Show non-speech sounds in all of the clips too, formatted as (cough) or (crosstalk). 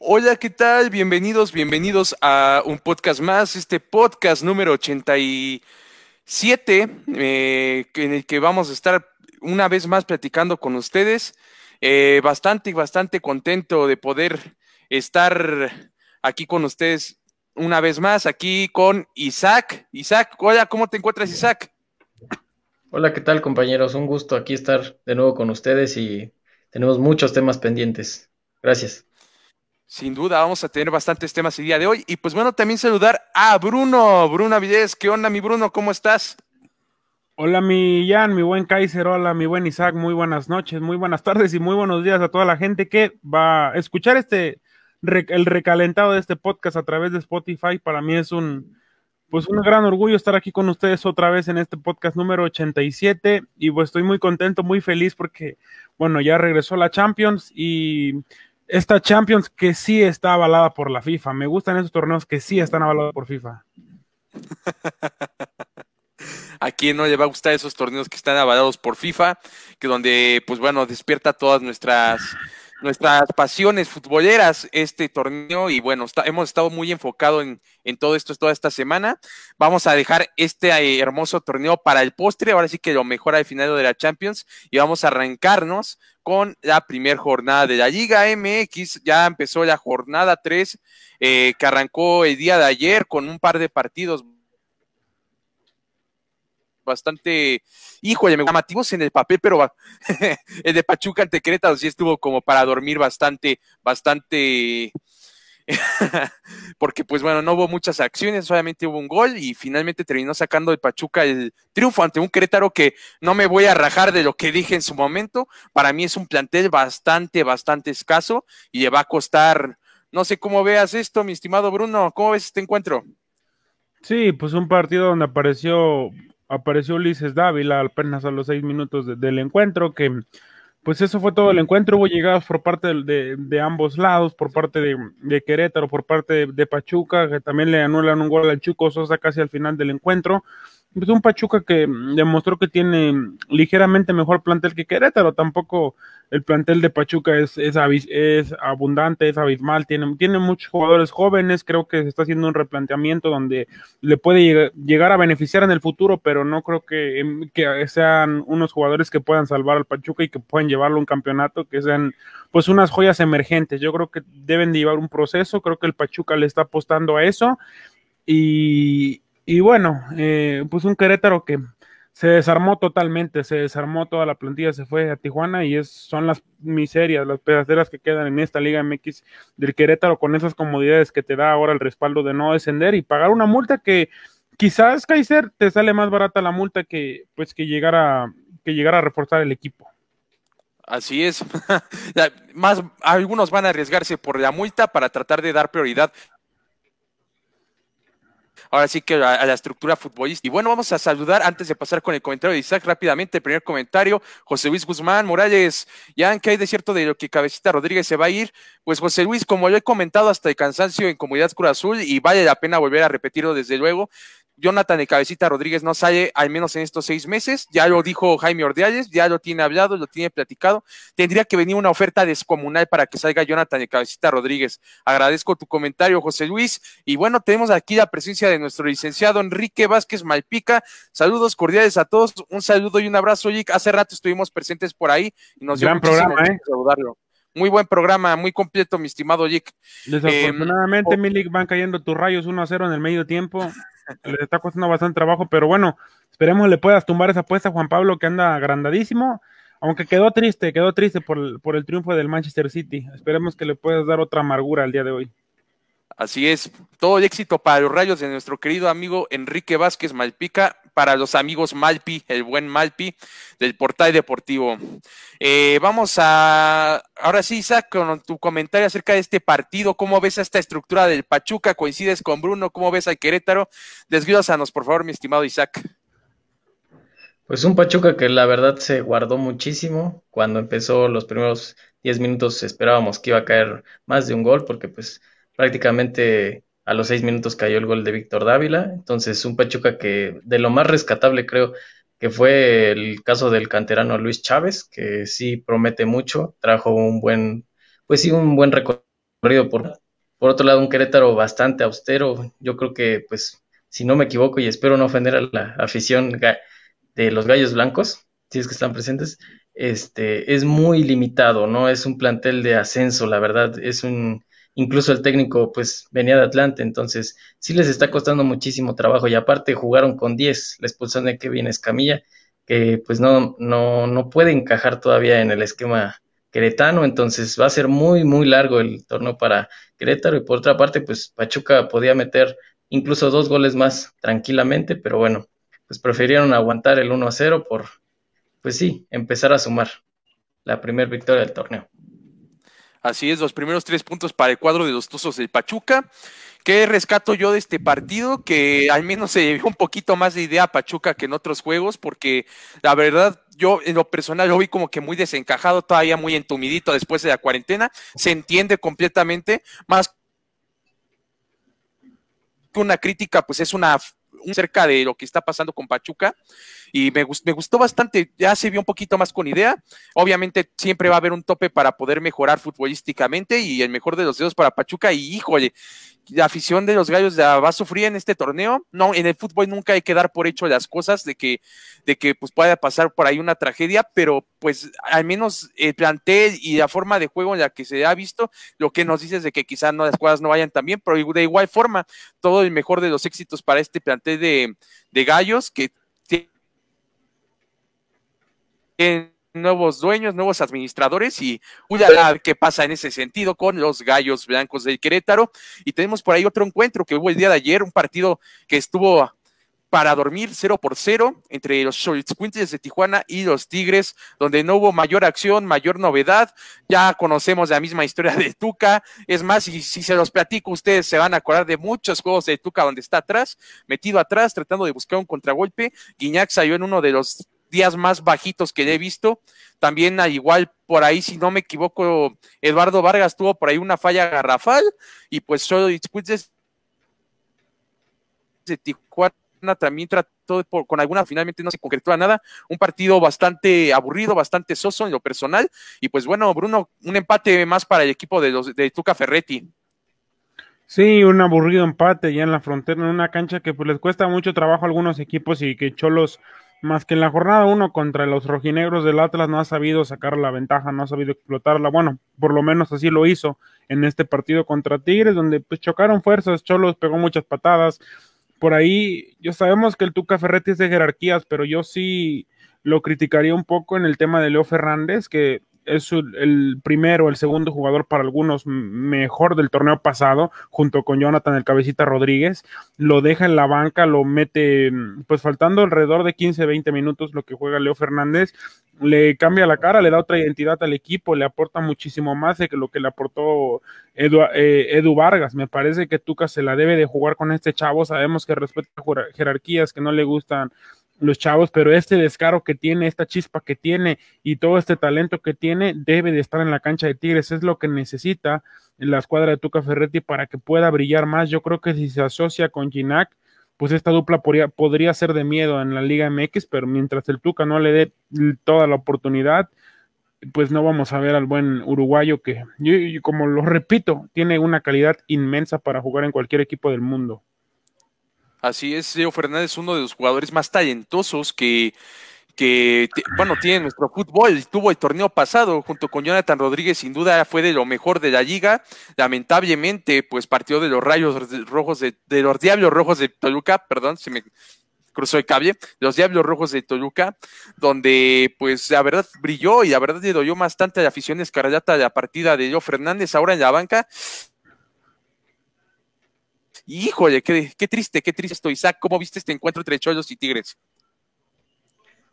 Hola, ¿qué tal? Bienvenidos, bienvenidos a un podcast más, este podcast número 87, eh, en el que vamos a estar una vez más platicando con ustedes. Eh, bastante, bastante contento de poder estar aquí con ustedes una vez más, aquí con Isaac. Isaac, hola, ¿cómo te encuentras, Isaac? Hola, ¿qué tal, compañeros? Un gusto aquí estar de nuevo con ustedes y tenemos muchos temas pendientes. Gracias. Sin duda, vamos a tener bastantes temas el día de hoy. Y pues bueno, también saludar a Bruno, Bruno Avilés. ¿Qué onda, mi Bruno? ¿Cómo estás? Hola, mi Jan, mi buen Kaiser, hola, mi buen Isaac, muy buenas noches, muy buenas tardes y muy buenos días a toda la gente que va a escuchar este, el recalentado de este podcast a través de Spotify. Para mí es un, pues un gran orgullo estar aquí con ustedes otra vez en este podcast número 87 y pues estoy muy contento, muy feliz porque, bueno, ya regresó la Champions y esta Champions que sí está avalada por la FIFA. Me gustan esos torneos que sí están avalados por FIFA. (laughs) ¿A quién no le va a gustar esos torneos que están avalados por FIFA? Que donde, pues bueno, despierta todas nuestras nuestras pasiones futboleras este torneo y bueno, hemos estado muy enfocados en, en, todo esto toda esta semana. Vamos a dejar este eh, hermoso torneo para el postre, ahora sí que lo mejor al final de la Champions y vamos a arrancarnos con la primera jornada de la Liga MX. Ya empezó la jornada 3 eh, que arrancó el día de ayer con un par de partidos bastante, híjole, llamativos en el papel, pero (laughs) el de Pachuca ante Querétaro sí estuvo como para dormir bastante, bastante, (laughs) porque pues bueno, no hubo muchas acciones, solamente hubo un gol y finalmente terminó sacando el Pachuca el triunfo ante un Querétaro que no me voy a rajar de lo que dije en su momento, para mí es un plantel bastante, bastante escaso y le va a costar, no sé cómo veas esto, mi estimado Bruno, ¿cómo ves este encuentro? Sí, pues un partido donde apareció apareció Ulises Dávila apenas a los seis minutos del encuentro, que pues eso fue todo el encuentro, hubo llegadas por parte de, de, ambos lados, por parte de, Querétaro, por parte de, Pachuca, que también le anulan un gol al Chuco Sosa casi al final del encuentro, pues un Pachuca que demostró que tiene ligeramente mejor plantel que Querétaro, tampoco el plantel de Pachuca es, es, abundante, es abismal, tiene, tiene muchos jugadores jóvenes, creo que se está haciendo un replanteamiento donde le puede llegar a beneficiar en el futuro, pero no creo que, em, que sean unos jugadores que puedan salvar al Pachuca y que puedan llevarlo a un campeonato, que sean pues unas joyas emergentes. Yo creo que deben de llevar un proceso, creo que el Pachuca le está apostando a eso y, y bueno, eh, pues un Querétaro que se desarmó totalmente, se desarmó toda la plantilla, se fue a Tijuana y es, son las miserias, las pedaceras que quedan en esta Liga MX del Querétaro con esas comodidades que te da ahora el respaldo de no descender y pagar una multa que quizás Kaiser te sale más barata la multa que pues que llegara que llegara a reforzar el equipo. Así es. (laughs) más algunos van a arriesgarse por la multa para tratar de dar prioridad ahora sí que a, la estructura futbolística. Y bueno, vamos a saludar antes de pasar con el comentario de Isaac rápidamente. El primer comentario, José Luis Guzmán Morales. Ya que hay de cierto de lo que Cabecita Rodríguez se va a ir, pues José Luis, como lo he comentado hasta el cansancio en Comunidad Cruz Azul, y vale la pena volver a repetirlo desde luego, Jonathan de Cabecita Rodríguez no sale al menos en estos seis meses, ya lo dijo Jaime Ordiales, ya lo tiene hablado, lo tiene platicado, tendría que venir una oferta descomunal para que salga Jonathan de Cabecita Rodríguez. Agradezco tu comentario, José Luis, y bueno, tenemos aquí la presencia de nuestro licenciado Enrique Vázquez Malpica, saludos cordiales a todos, un saludo y un abrazo, Yic. hace rato estuvimos presentes por ahí y nos dio programa, ¿eh? saludarlo. Muy buen programa, muy completo, mi estimado Yic. Desafortunadamente, eh, van cayendo tus rayos 1 a 0 en el medio tiempo. le está costando bastante trabajo, pero bueno, esperemos le puedas tumbar esa apuesta a Juan Pablo que anda agrandadísimo, aunque quedó triste, quedó triste por el, por el triunfo del Manchester City. Esperemos que le puedas dar otra amargura al día de hoy. Así es, todo el éxito para los rayos de nuestro querido amigo Enrique Vázquez Malpica, para los amigos Malpi, el buen Malpi del portal deportivo. Eh, vamos a, ahora sí, Isaac, con tu comentario acerca de este partido, ¿cómo ves esta estructura del Pachuca? ¿Coincides con Bruno? ¿Cómo ves al Querétaro? Desglósanos, por favor, mi estimado Isaac. Pues un Pachuca que la verdad se guardó muchísimo. Cuando empezó los primeros 10 minutos esperábamos que iba a caer más de un gol porque pues prácticamente a los seis minutos cayó el gol de Víctor Dávila. Entonces, un Pachuca que de lo más rescatable creo que fue el caso del canterano Luis Chávez, que sí promete mucho, trajo un buen, pues sí, un buen recorrido por, por otro lado un Querétaro bastante austero. Yo creo que, pues, si no me equivoco y espero no ofender a la afición de los Gallos Blancos, si es que están presentes, este, es muy limitado, ¿no? Es un plantel de ascenso, la verdad, es un, incluso el técnico pues venía de Atlante, entonces sí les está costando muchísimo trabajo y aparte jugaron con 10, la expulsión de Kevin Escamilla, que pues no, no, no puede encajar todavía en el esquema queretano, entonces va a ser muy, muy largo el torneo para Querétaro y por otra parte pues Pachuca podía meter incluso dos goles más tranquilamente, pero bueno, pues prefirieron aguantar el 1 a 0 por, pues sí, empezar a sumar la primera victoria del torneo. Así es, los primeros tres puntos para el cuadro de los Tuzos del Pachuca. ¿Qué rescato yo de este partido? Que al menos se llevó un poquito más de idea a Pachuca que en otros juegos, porque la verdad, yo en lo personal lo vi como que muy desencajado, todavía muy entumidito después de la cuarentena. Se entiende completamente, más que una crítica, pues es una cerca de lo que está pasando con Pachuca y me, me gustó bastante, ya se vio un poquito más con idea, obviamente siempre va a haber un tope para poder mejorar futbolísticamente y el mejor de los dedos para Pachuca y híjole, la afición de los gallos va a sufrir en este torneo. No, en el fútbol nunca hay que dar por hecho las cosas de que, de que pues pueda pasar por ahí una tragedia, pero pues al menos el plantel y la forma de juego en la que se ha visto, lo que nos dice es de que quizás no, las cosas no vayan tan bien, pero de igual forma, todo el mejor de los éxitos para este plantel de, de gallos que nuevos dueños, nuevos administradores y a ver qué pasa en ese sentido con los gallos blancos del Querétaro. Y tenemos por ahí otro encuentro que hubo el día de ayer, un partido que estuvo para dormir 0 por 0 entre los Quintes de Tijuana y los Tigres, donde no hubo mayor acción, mayor novedad. Ya conocemos la misma historia de Tuca. Es más, si, si se los platico, ustedes se van a acordar de muchos juegos de Tuca donde está atrás, metido atrás, tratando de buscar un contragolpe. Guiñac salió en uno de los días más bajitos que he visto. También al igual por ahí, si no me equivoco, Eduardo Vargas tuvo por ahí una falla garrafal y pues solo de Tijuana también trató con alguna, finalmente no se concretó a nada, un partido bastante aburrido, bastante soso en lo personal y pues bueno, Bruno, un empate más para el equipo de, los, de Tuca Ferretti. Sí, un aburrido empate ya en la frontera, en una cancha que pues les cuesta mucho trabajo a algunos equipos y que Cholos más que en la jornada uno contra los rojinegros del Atlas no ha sabido sacar la ventaja, no ha sabido explotarla. Bueno, por lo menos así lo hizo en este partido contra Tigres, donde pues chocaron fuerzas, Cholos pegó muchas patadas. Por ahí, yo sabemos que el Tuca Ferretti es de jerarquías, pero yo sí lo criticaría un poco en el tema de Leo Fernández, que es el primero, el segundo jugador para algunos mejor del torneo pasado, junto con Jonathan el Cabecita Rodríguez. Lo deja en la banca, lo mete, pues faltando alrededor de 15, 20 minutos lo que juega Leo Fernández, le cambia la cara, le da otra identidad al equipo, le aporta muchísimo más de lo que le aportó Edu, eh, Edu Vargas. Me parece que Tuca se la debe de jugar con este chavo. Sabemos que respeta jerarquías que no le gustan los chavos, pero este descaro que tiene, esta chispa que tiene y todo este talento que tiene debe de estar en la cancha de Tigres, es lo que necesita la escuadra de Tuca Ferretti para que pueda brillar más. Yo creo que si se asocia con Ginac, pues esta dupla podría, podría ser de miedo en la Liga MX, pero mientras el Tuca no le dé toda la oportunidad, pues no vamos a ver al buen uruguayo que, yo, como lo repito, tiene una calidad inmensa para jugar en cualquier equipo del mundo. Así es, Leo Fernández, uno de los jugadores más talentosos que, que bueno, tiene nuestro fútbol. Tuvo el torneo pasado junto con Jonathan Rodríguez, sin duda fue de lo mejor de la liga. Lamentablemente, pues partió de los rayos rojos de, de los Diablos Rojos de Toluca, perdón, se me cruzó el cable, los Diablos Rojos de Toluca, donde pues la verdad brilló y la verdad le doyó bastante a la afición escarlata la partida de Leo Fernández ahora en la banca Híjole, qué, qué triste, qué triste esto, Isaac. ¿Cómo viste este encuentro entre Cholos y Tigres?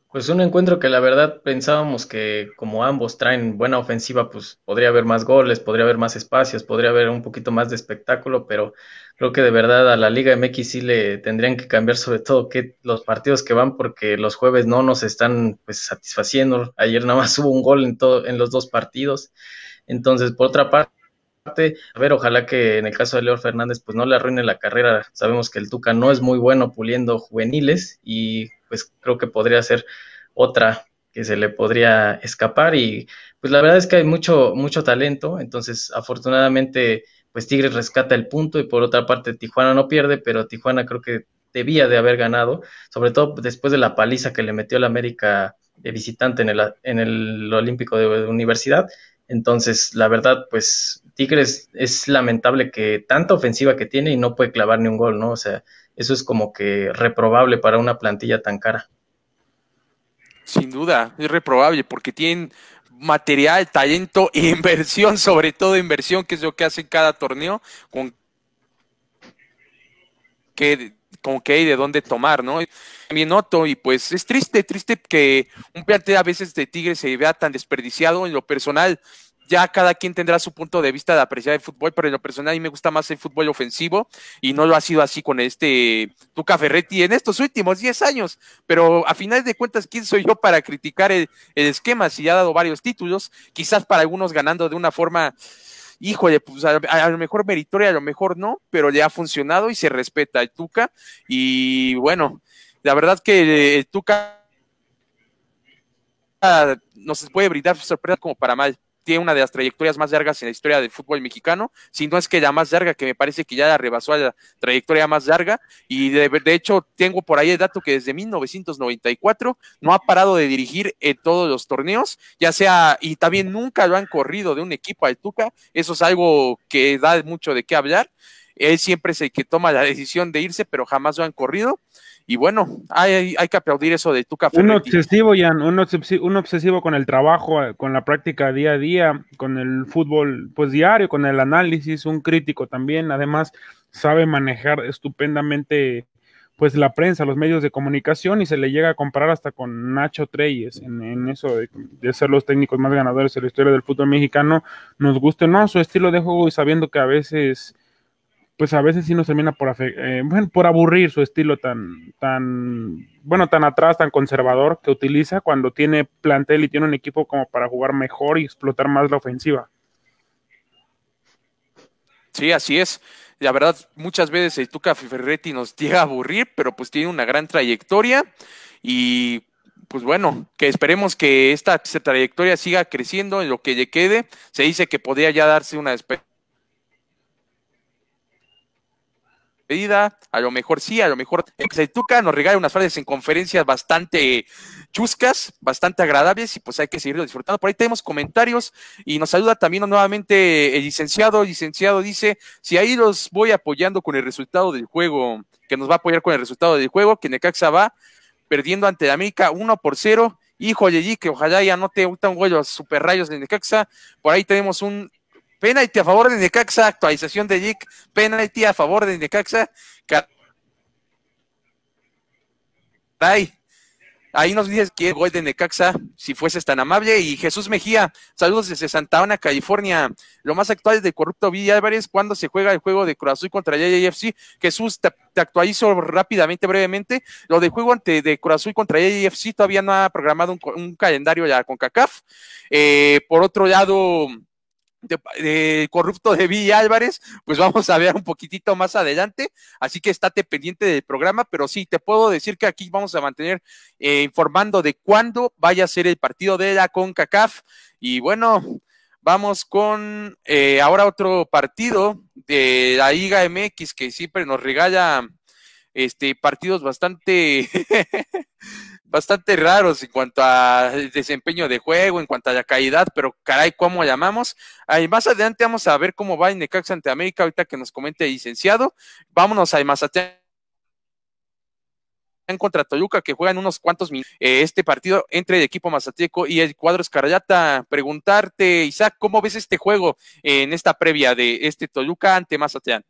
Pues un encuentro que la verdad pensábamos que como ambos traen buena ofensiva, pues podría haber más goles, podría haber más espacios, podría haber un poquito más de espectáculo, pero creo que de verdad a la Liga MX sí le tendrían que cambiar sobre todo que los partidos que van porque los jueves no nos están pues satisfaciendo. Ayer nada más (laughs) hubo un gol en todo en los dos partidos. Entonces, por otra parte, a ver, ojalá que en el caso de Leo Fernández, pues no le arruine la carrera. Sabemos que el Tuca no es muy bueno puliendo juveniles y pues creo que podría ser otra que se le podría escapar y pues la verdad es que hay mucho, mucho talento, entonces afortunadamente pues Tigres rescata el punto y por otra parte Tijuana no pierde, pero Tijuana creo que debía de haber ganado, sobre todo después de la paliza que le metió la América de visitante en el, en el Olímpico de Universidad. Entonces, la verdad, pues Tigres es lamentable que tanta ofensiva que tiene y no puede clavar ni un gol, ¿no? O sea, eso es como que reprobable para una plantilla tan cara. Sin duda, es reprobable porque tienen material, talento e (laughs) inversión, sobre todo inversión, que es lo que hacen cada torneo, con que con qué hay de dónde tomar, ¿no? También noto, y pues es triste, triste que un plantel a veces de Tigres se vea tan desperdiciado en lo personal ya cada quien tendrá su punto de vista de apreciar el fútbol, pero en lo personal a mí me gusta más el fútbol ofensivo y no lo ha sido así con este Tuca Ferretti en estos últimos 10 años. Pero a final de cuentas, ¿quién soy yo para criticar el, esquema si ya ha dado varios títulos? Quizás para algunos ganando de una forma, híjole, pues a, lo mejor meritoria, a lo mejor no, pero ya ha funcionado y se respeta el Tuca. Y bueno, la verdad que el Tuca nos puede brindar sorpresa como para mal tiene una de las trayectorias más largas en la historia del fútbol mexicano, si no es que la más larga, que me parece que ya rebasó a la trayectoria más larga, y de, hecho tengo por ahí el dato que desde 1994 no ha parado de dirigir en todos los torneos, ya sea, y también nunca lo han corrido de un equipo al Tuca, eso es algo que da mucho de qué hablar, él siempre es el que toma la decisión de irse, pero jamás lo han corrido. Y bueno, hay, hay que aplaudir eso de tu café. Un obsesivo, Jan, un obsesivo, un obsesivo con el trabajo, con la práctica día a día, con el fútbol pues diario, con el análisis, un crítico también. Además, sabe manejar estupendamente pues la prensa, los medios de comunicación y se le llega a comparar hasta con Nacho Treyes en, eso de, de, ser los técnicos más ganadores en la historia del fútbol mexicano, nos guste no su estilo de juego y sabiendo que a veces pues a veces sí nos termina por, eh, por aburrir su estilo tan, tan, bueno, tan atrás, tan conservador que utiliza cuando tiene plantel y tiene un equipo como para jugar mejor y explotar más la ofensiva. Sí, así es. La verdad, muchas veces el Tuca Ferretti nos (laughs) llega a aburrir, pero pues tiene una gran trayectoria y pues bueno, que esperemos que esta, trayectoria siga creciendo en lo que le quede. Se dice que podría ya darse una especie a lo mejor sí, a lo mejor el Tuca nos regala unas frases en conferencias bastante chuscas, bastante agradables y pues hay que seguirlo disfrutando. Por ahí tenemos comentarios y nos saluda también nuevamente el licenciado. El licenciado dice, si ahí los voy apoyando con el resultado del juego, que nos va a apoyar con el resultado del juego, que Necaxa va perdiendo ante América 1 por 0. Híjole, que ojalá ya no te gustan los super rayos de Necaxa. Por ahí tenemos un Penalty a favor de Necaxa, actualización de Jic. Penalty a favor de Necaxa. Caray. Ahí nos dices que el gol de Necaxa, si fueses tan amable. Y Jesús Mejía, saludos desde Santa Ana, California. Lo más actual es de Corrupto Villa Álvarez, cuando se juega el juego de Cruz contra JFC. Jesús, te, actualizo rápidamente, brevemente. Lo de juego ante de Cruz contra JFC todavía no ha programado un, calendario ya con CACAF. Eh, por otro lado, corrupto de Villa Álvarez, pues vamos a ver un poquitito más adelante, así que estate pendiente del programa, pero sí, te puedo decir que aquí vamos a mantener eh, informando de cuándo vaya a ser el partido de la CONCACAF, y bueno, vamos con eh, ahora otro partido de la Liga MX que siempre nos regala este partidos bastante (laughs) bastante raros en cuanto a desempeño de juego, en cuanto a la calidad, pero caray, ¿cómo llamamos? Ahí más adelante vamos a ver cómo va en Necaxa ante América, ahorita que nos comente el licenciado. Vámonos a Mazatlán contra Toluca que juegan unos cuantos minutos eh, este partido entre el equipo mazateco y el cuadro Escarayata. Preguntarte, Isaac, ¿cómo ves este juego en esta previa de este Toluca ante Mazatlán?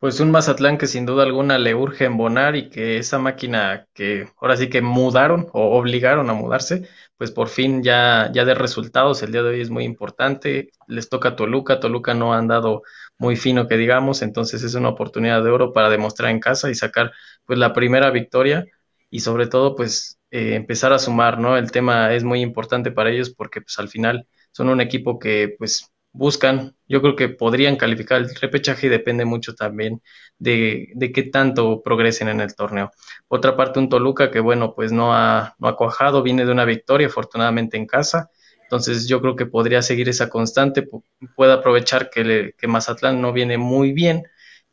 Pues un Mazatlán que sin duda alguna le urge embonar y que esa máquina que ahora sí que mudaron o obligaron a mudarse, pues por fin ya, ya de resultados, el día de hoy es muy importante. Les toca a Toluca, Toluca no ha andado muy fino que digamos, entonces es una oportunidad de oro para demostrar en casa y sacar pues la primera victoria y sobre todo pues eh, empezar a sumar, ¿no? El tema es muy importante para ellos porque pues al final son un equipo que pues buscan, yo creo que podrían calificar el repechaje y depende mucho también de, de qué tanto progresen en el torneo. otra parte, un Toluca que, bueno, pues no ha, no ha cuajado, viene de una victoria, afortunadamente en casa. Entonces yo creo que podría seguir esa constante, puede aprovechar que, que Mazatlán no viene muy bien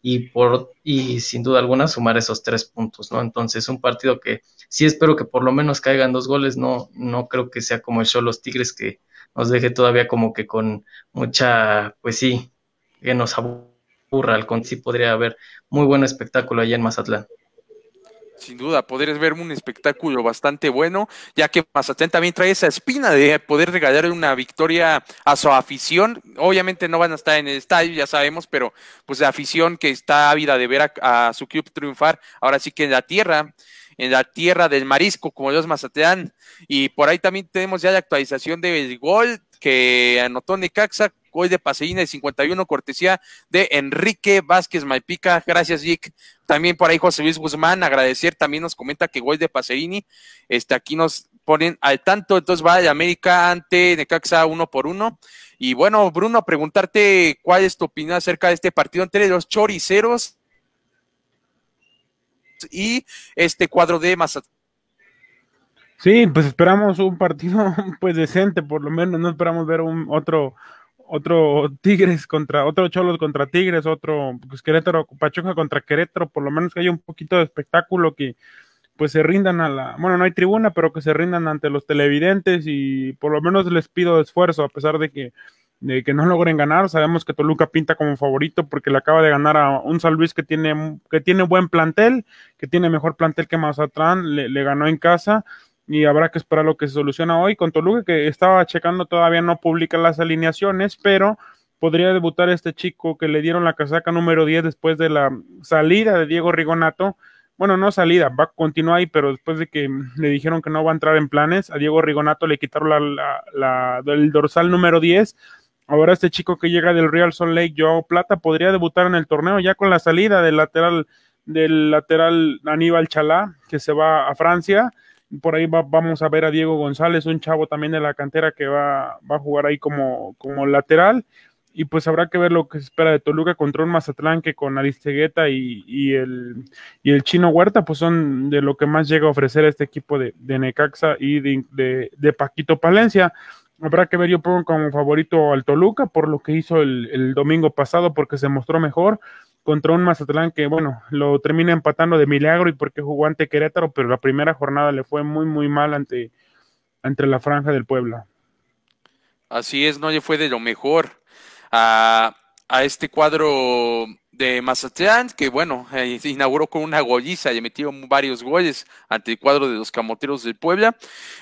y, por, y sin duda alguna sumar esos tres puntos, ¿no? Entonces un partido que sí espero que por lo menos caigan dos goles, no, no creo que sea como el show los Tigres que nos deje todavía como que con mucha, pues sí, que nos aburra, al sí podría haber muy buen espectáculo allá en Mazatlán. Sin duda, poder ver un espectáculo bastante bueno, ya que Mazatlán también trae esa espina de poder regalar una victoria a su afición. Obviamente no van a estar en el estadio, ya sabemos, pero pues la afición que está ávida de ver a su club triunfar, ahora sí que en la tierra en la tierra del marisco, como los Mazatlán. Y por ahí también tenemos ya la actualización del gol que anotó Necaxa, gol de Paseína de 51, cortesía de Enrique Vázquez Malpica. Gracias, Vic. También por ahí José Luis Guzmán, agradecer, también nos comenta que gol de Paseini, este, aquí nos ponen al tanto, entonces va de América ante Necaxa uno por uno. Y bueno, Bruno, preguntarte cuál es tu opinión acerca de este partido entre los choriceros y este cuadro de Mazatlán. Sí, pues esperamos un partido (laughs) pues decente, por lo menos no esperamos ver un otro otro Tigres contra otro Cholos contra Tigres, otro pues, Querétaro Pachuca contra Querétaro, por lo menos que haya un poquito de espectáculo que pues se rindan a la, bueno, no hay tribuna, pero que se rindan ante los televidentes y por lo menos les pido esfuerzo a pesar de que de que no logren ganar. Sabemos que Toluca pinta como favorito porque le acaba de ganar a un San Luis que tiene, que tiene buen plantel, que tiene mejor plantel que Mazatlán, le, ganó en casa y habrá que esperar lo que se soluciona hoy con Toluca, que estaba checando, todavía no publica las alineaciones, pero podría debutar este chico que le dieron la casaca número 10 después de la salida de Diego Rigonato. Bueno, no salida, va a continuar ahí, pero después de que le dijeron que no va a entrar en planes, a Diego Rigonato le quitaron la, la, la el dorsal número 10 Ahora este chico que llega del Real Salt Lake, Joao Plata, podría debutar en el torneo ya con la salida del lateral del lateral Aníbal Chalá, que se va a Francia. Por ahí vamos a ver a Diego González, un chavo también de la cantera que va, va a jugar ahí como, como lateral. Y pues habrá que ver lo que se espera de Toluca contra un Mazatlán que con Aristegueta y, y, el, y el Chino Huerta, pues son de lo que más llega a ofrecer este equipo de, de Necaxa y de, de Paquito Palencia. Habrá que ver, yo pongo como favorito al Toluca por lo que hizo el, domingo pasado, porque se mostró mejor contra un Mazatlán que, bueno, lo termina empatando de milagro y porque jugó ante Querétaro, pero la primera jornada le fue muy, muy mal ante, ante la franja del Puebla. Así es, no le fue de lo mejor a, a este cuadro de Mazatlán, que bueno, eh, inauguró con una golliza y metió varios goles ante el cuadro de los camoteros del Puebla.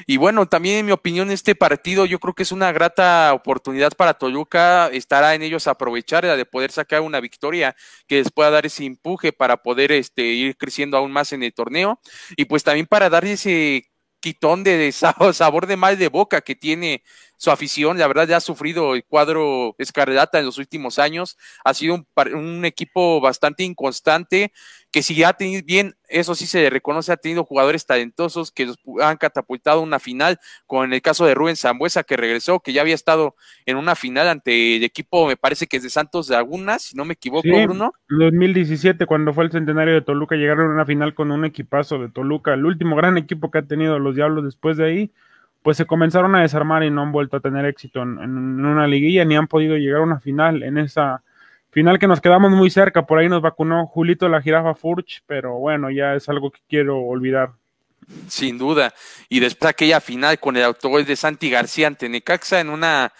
Y bueno, también en mi opinión, este partido yo creo que es una grata oportunidad para Toluca, estará en ellos aprovechar la de poder sacar una victoria que les pueda dar ese empuje para poder este, ir creciendo aún más en el torneo y pues también para darle ese quitón de (laughs) sabor de mal de boca que tiene su afición. La verdad, ya ha sufrido el cuadro Escarlata en los últimos años. Ha sido un, un equipo bastante inconstante, que si ha tenido bien, eso sí se le reconoce, ha tenido jugadores talentosos que los han catapultado una final, con el caso de Rubén Zambuesa, que regresó, que ya había estado en una final ante el equipo, me parece que es de Santos Laguna, si no me equivoco, sí, Bruno. 2017, cuando fue el centenario de Toluca, llegaron a una final con un equipazo de Toluca, el último gran equipo que ha tenido los Diablos después de ahí pues se comenzaron a desarmar y no han vuelto a tener éxito en, una liguilla ni han podido llegar a una final en esa final que nos quedamos muy cerca, por ahí nos vacunó Julito la jirafa Furch, pero bueno, ya es algo que quiero olvidar. Sin duda, y después aquella final con el autogol de Santi García ante Necaxa en una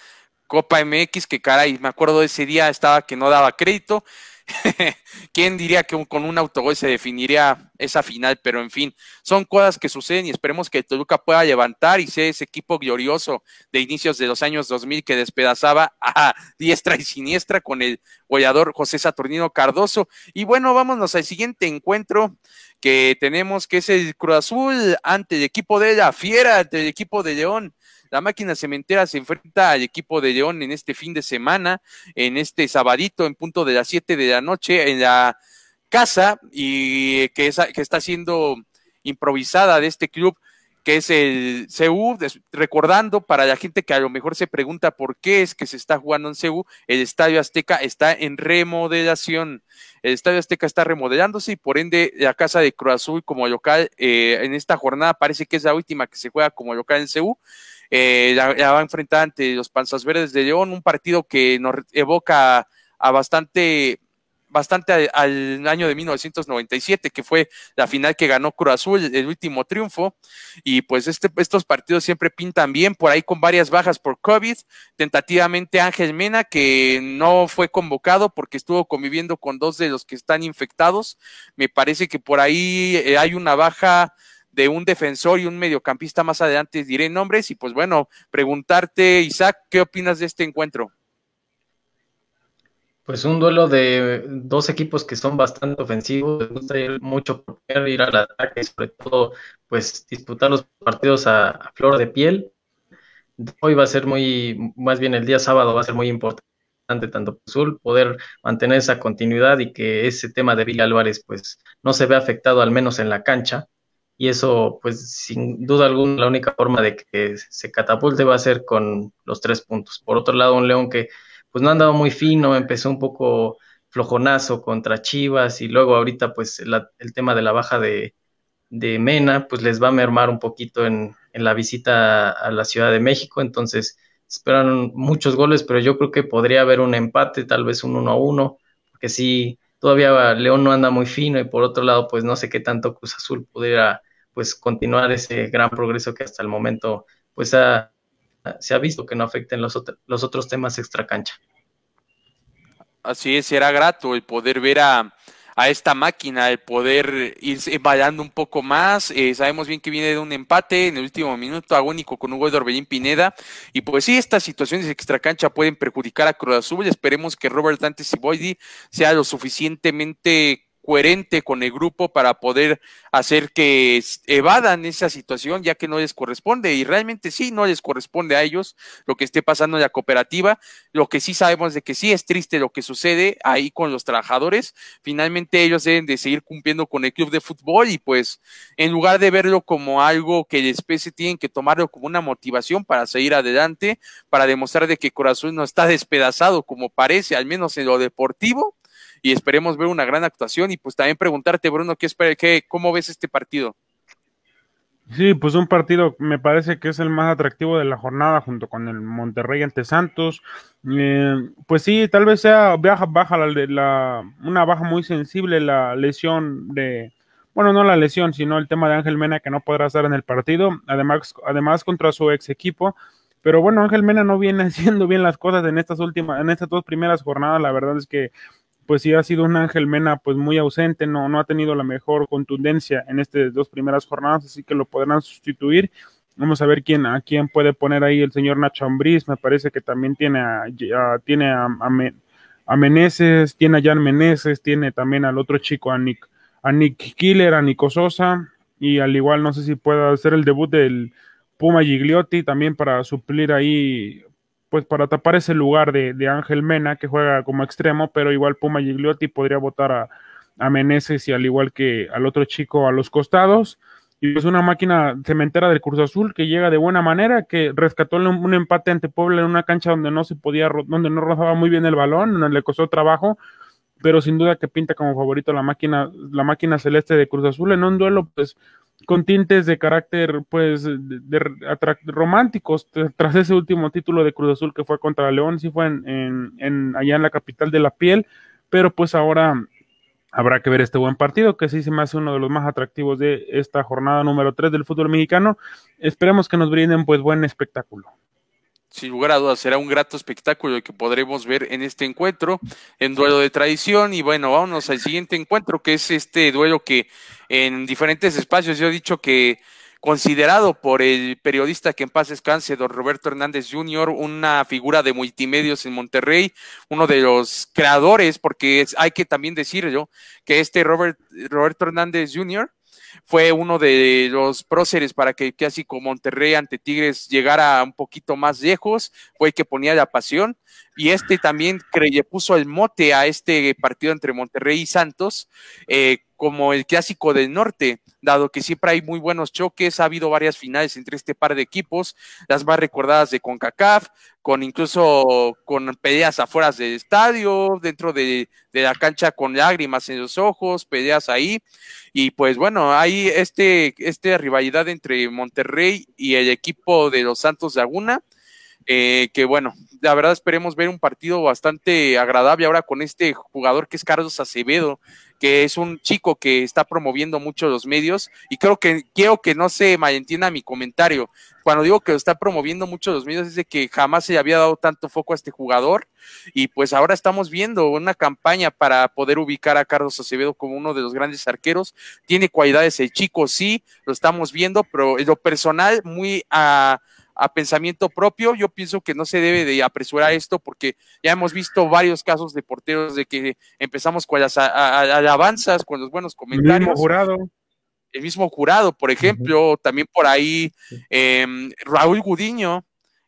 Copa MX que caray, me acuerdo ese día estaba que no daba crédito (laughs) ¿Quién diría que con un autogol se definiría esa final? Pero en fin, son cosas que suceden y esperemos que Toluca pueda levantar y sea ese equipo glorioso de inicios de los años 2000 que despedazaba a diestra y siniestra con el goleador José Saturnino Cardoso. Y bueno, vámonos al siguiente encuentro que tenemos, que es el Cruz Azul ante el equipo de la Fiera, ante el equipo de León. La máquina cementera se enfrenta al equipo de León en este fin de semana, en este sabadito, en punto de las 7 de la noche, en la casa y que, es, que está siendo improvisada de este club que es el CU, recordando para la gente que a lo mejor se pregunta por qué es que se está jugando en CU, el Estadio Azteca está en remodelación. El Estadio Azteca está remodelándose y por ende la casa de Cruz Azul como local eh, en esta jornada parece que es la última que se juega como local en CU. Eh, la, va a enfrentar ante los Panzas Verdes de León, un partido que nos evoca a bastante bastante al, año de 1997, que fue la final que ganó Cruz Azul, el último triunfo. Y pues este, estos partidos siempre pintan bien, por ahí con varias bajas por COVID. Tentativamente Ángel Mena, que no fue convocado porque estuvo conviviendo con dos de los que están infectados. Me parece que por ahí eh, hay una baja de un defensor y un mediocampista más adelante diré nombres y pues bueno, preguntarte Isaac, ¿qué opinas de este encuentro? Pues un duelo de dos equipos que son bastante ofensivos, les gusta ir mucho por ir al ataque sobre todo pues disputar los partidos a, flor de piel. Hoy va a ser muy, más bien el día sábado va a ser muy importante tanto Azul poder mantener esa continuidad y que ese tema de Billy Álvarez pues no se vea afectado al menos en la cancha y eso pues sin duda alguna la única forma de que se catapulte va a ser con los tres puntos. Por otro lado un León que pues no ha andado muy fino, empezó un poco flojonazo contra Chivas y luego ahorita pues el tema de la baja de, Mena pues les va a mermar un poquito en, la visita a la Ciudad de México, entonces esperan muchos goles, pero yo creo que podría haber un empate, tal vez un 1 a 1, porque sí, todavía León no anda muy fino y por otro lado pues no sé qué tanto Cruz Azul pudiera pues continuar ese gran progreso que hasta el momento pues ha, se ha visto que no afecten los, los otros temas extra cancha. Así es, será grato el poder ver a, esta máquina, el poder ir emballando un poco más. Eh, sabemos bien que viene de un empate en el último minuto agónico con Hugo de Orbelín Pineda. Y pues sí, estas situaciones extra cancha pueden perjudicar a Cruz Azul. Esperemos que Robert Dante Siboidi sea lo suficientemente coherente con el grupo para poder hacer que evadan esa situación, ya que no les corresponde, y realmente sí, no les corresponde a ellos lo que esté pasando en la cooperativa. Lo que sí sabemos de que sí es triste lo que sucede ahí con los trabajadores. Finalmente ellos deben de seguir cumpliendo con el club de fútbol y pues en lugar de verlo como algo que les pese, tienen que tomarlo como una motivación para seguir adelante, para demostrar de que Corazón no está despedazado como parece, al menos en lo deportivo y esperemos ver una gran actuación y pues también preguntarte, Bruno, ¿qué qué, ¿cómo ves este partido? Sí, pues un partido me parece que es el más atractivo de la jornada junto con el Monterrey ante Santos. Eh, pues sí, tal vez sea baja, baja la, la, una baja muy sensible la lesión de, bueno, no la lesión, sino el tema de Ángel Mena que no podrá estar en el partido, además, además contra su ex equipo. Pero bueno, Ángel Mena no viene (laughs) haciendo bien las cosas en estas últimas, en estas dos primeras jornadas. La verdad es que pues sí ha sido un Ángel Mena pues muy ausente, no, no ha tenido la mejor contundencia en estas dos primeras jornadas, así que lo podrán sustituir. Vamos a ver quién, a quién puede poner ahí el señor Nacho Ambriz, me parece que también tiene a, tiene a, a, Meneses, tiene a Jan Meneses, tiene también al otro chico, a Nick, a Nick Killer, a Nico Sosa, y al igual no sé si pueda hacer el debut del Puma Gigliotti también para suplir ahí pues para tapar ese lugar de, Ángel Mena, que juega como extremo, pero igual Puma Gigliotti podría votar a, a Meneses y al igual que al otro chico a los costados. Y es una máquina cementera del Cruz Azul que llega de buena manera, que rescató un, empate ante Puebla en una cancha donde no se podía, donde no rozaba muy bien el balón, donde le costó trabajo, pero sin duda que pinta como favorito la máquina, la máquina celeste de Cruz Azul en un duelo, pues con tintes de carácter pues de, románticos tras ese último título de Cruz Azul que fue contra León, sí fue en, en, allá en la capital de la piel, pero pues ahora habrá que ver este buen partido que sí se me hace uno de los más atractivos de esta jornada número 3 del fútbol mexicano. Esperemos que nos brinden pues buen espectáculo sin lugar a dudas, será un grato espectáculo que podremos ver en este encuentro, en duelo de tradición. Y bueno, vámonos al siguiente encuentro, que es este duelo que en diferentes espacios yo he dicho que considerado por el periodista que en paz descanse, don Roberto Hernández Jr., una figura de multimedios en Monterrey, uno de los creadores, porque hay que también decirlo, que este Robert, Roberto Hernández Jr., fue uno de los próceres para que, así como Monterrey ante Tigres llegara un poquito más lejos, fue el que ponía la pasión. Y este también le puso el mote a este partido entre Monterrey y Santos eh, como el clásico del norte, dado que siempre hay muy buenos choques, ha habido varias finales entre este par de equipos, las más recordadas de CONCACAF, con incluso con peleas afuera del estadio, dentro de, de la cancha con lágrimas en los ojos, peleas ahí, y pues bueno, hay este, este rivalidad entre Monterrey y el equipo de los Santos Laguna, eh, que bueno, la verdad esperemos ver un partido bastante agradable ahora con este jugador que es Carlos Acevedo, que es un chico que está promoviendo mucho los medios y creo que quiero que no se malentienda mi comentario. Cuando digo que lo está promoviendo mucho los medios es de que jamás se había dado tanto foco a este jugador y pues ahora estamos viendo una campaña para poder ubicar a Carlos Acevedo como uno de los grandes arqueros. Tiene cualidades el chico, sí, lo estamos viendo, pero en lo personal muy a a pensamiento propio. Yo pienso que no se debe de apresurar esto porque ya hemos visto varios casos de porteros de que empezamos con las alabanzas, con los buenos comentarios. El mismo jurado. El mismo jurado, por ejemplo, también por ahí em, Raúl Gudiño,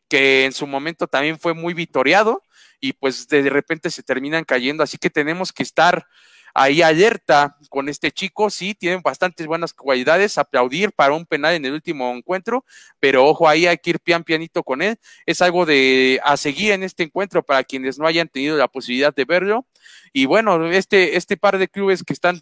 que en su momento también fue muy vitoreado y pues de repente se terminan cayendo. Así que tenemos que estar ahí alerta con este chico, sí, tienen bastantes buenas cualidades, aplaudir para un penal en el último encuentro, pero ojo, ahí hay que ir pian pianito con él, es algo de a seguir en este encuentro para quienes no hayan tenido la posibilidad de verlo, y bueno, este, este par de clubes que están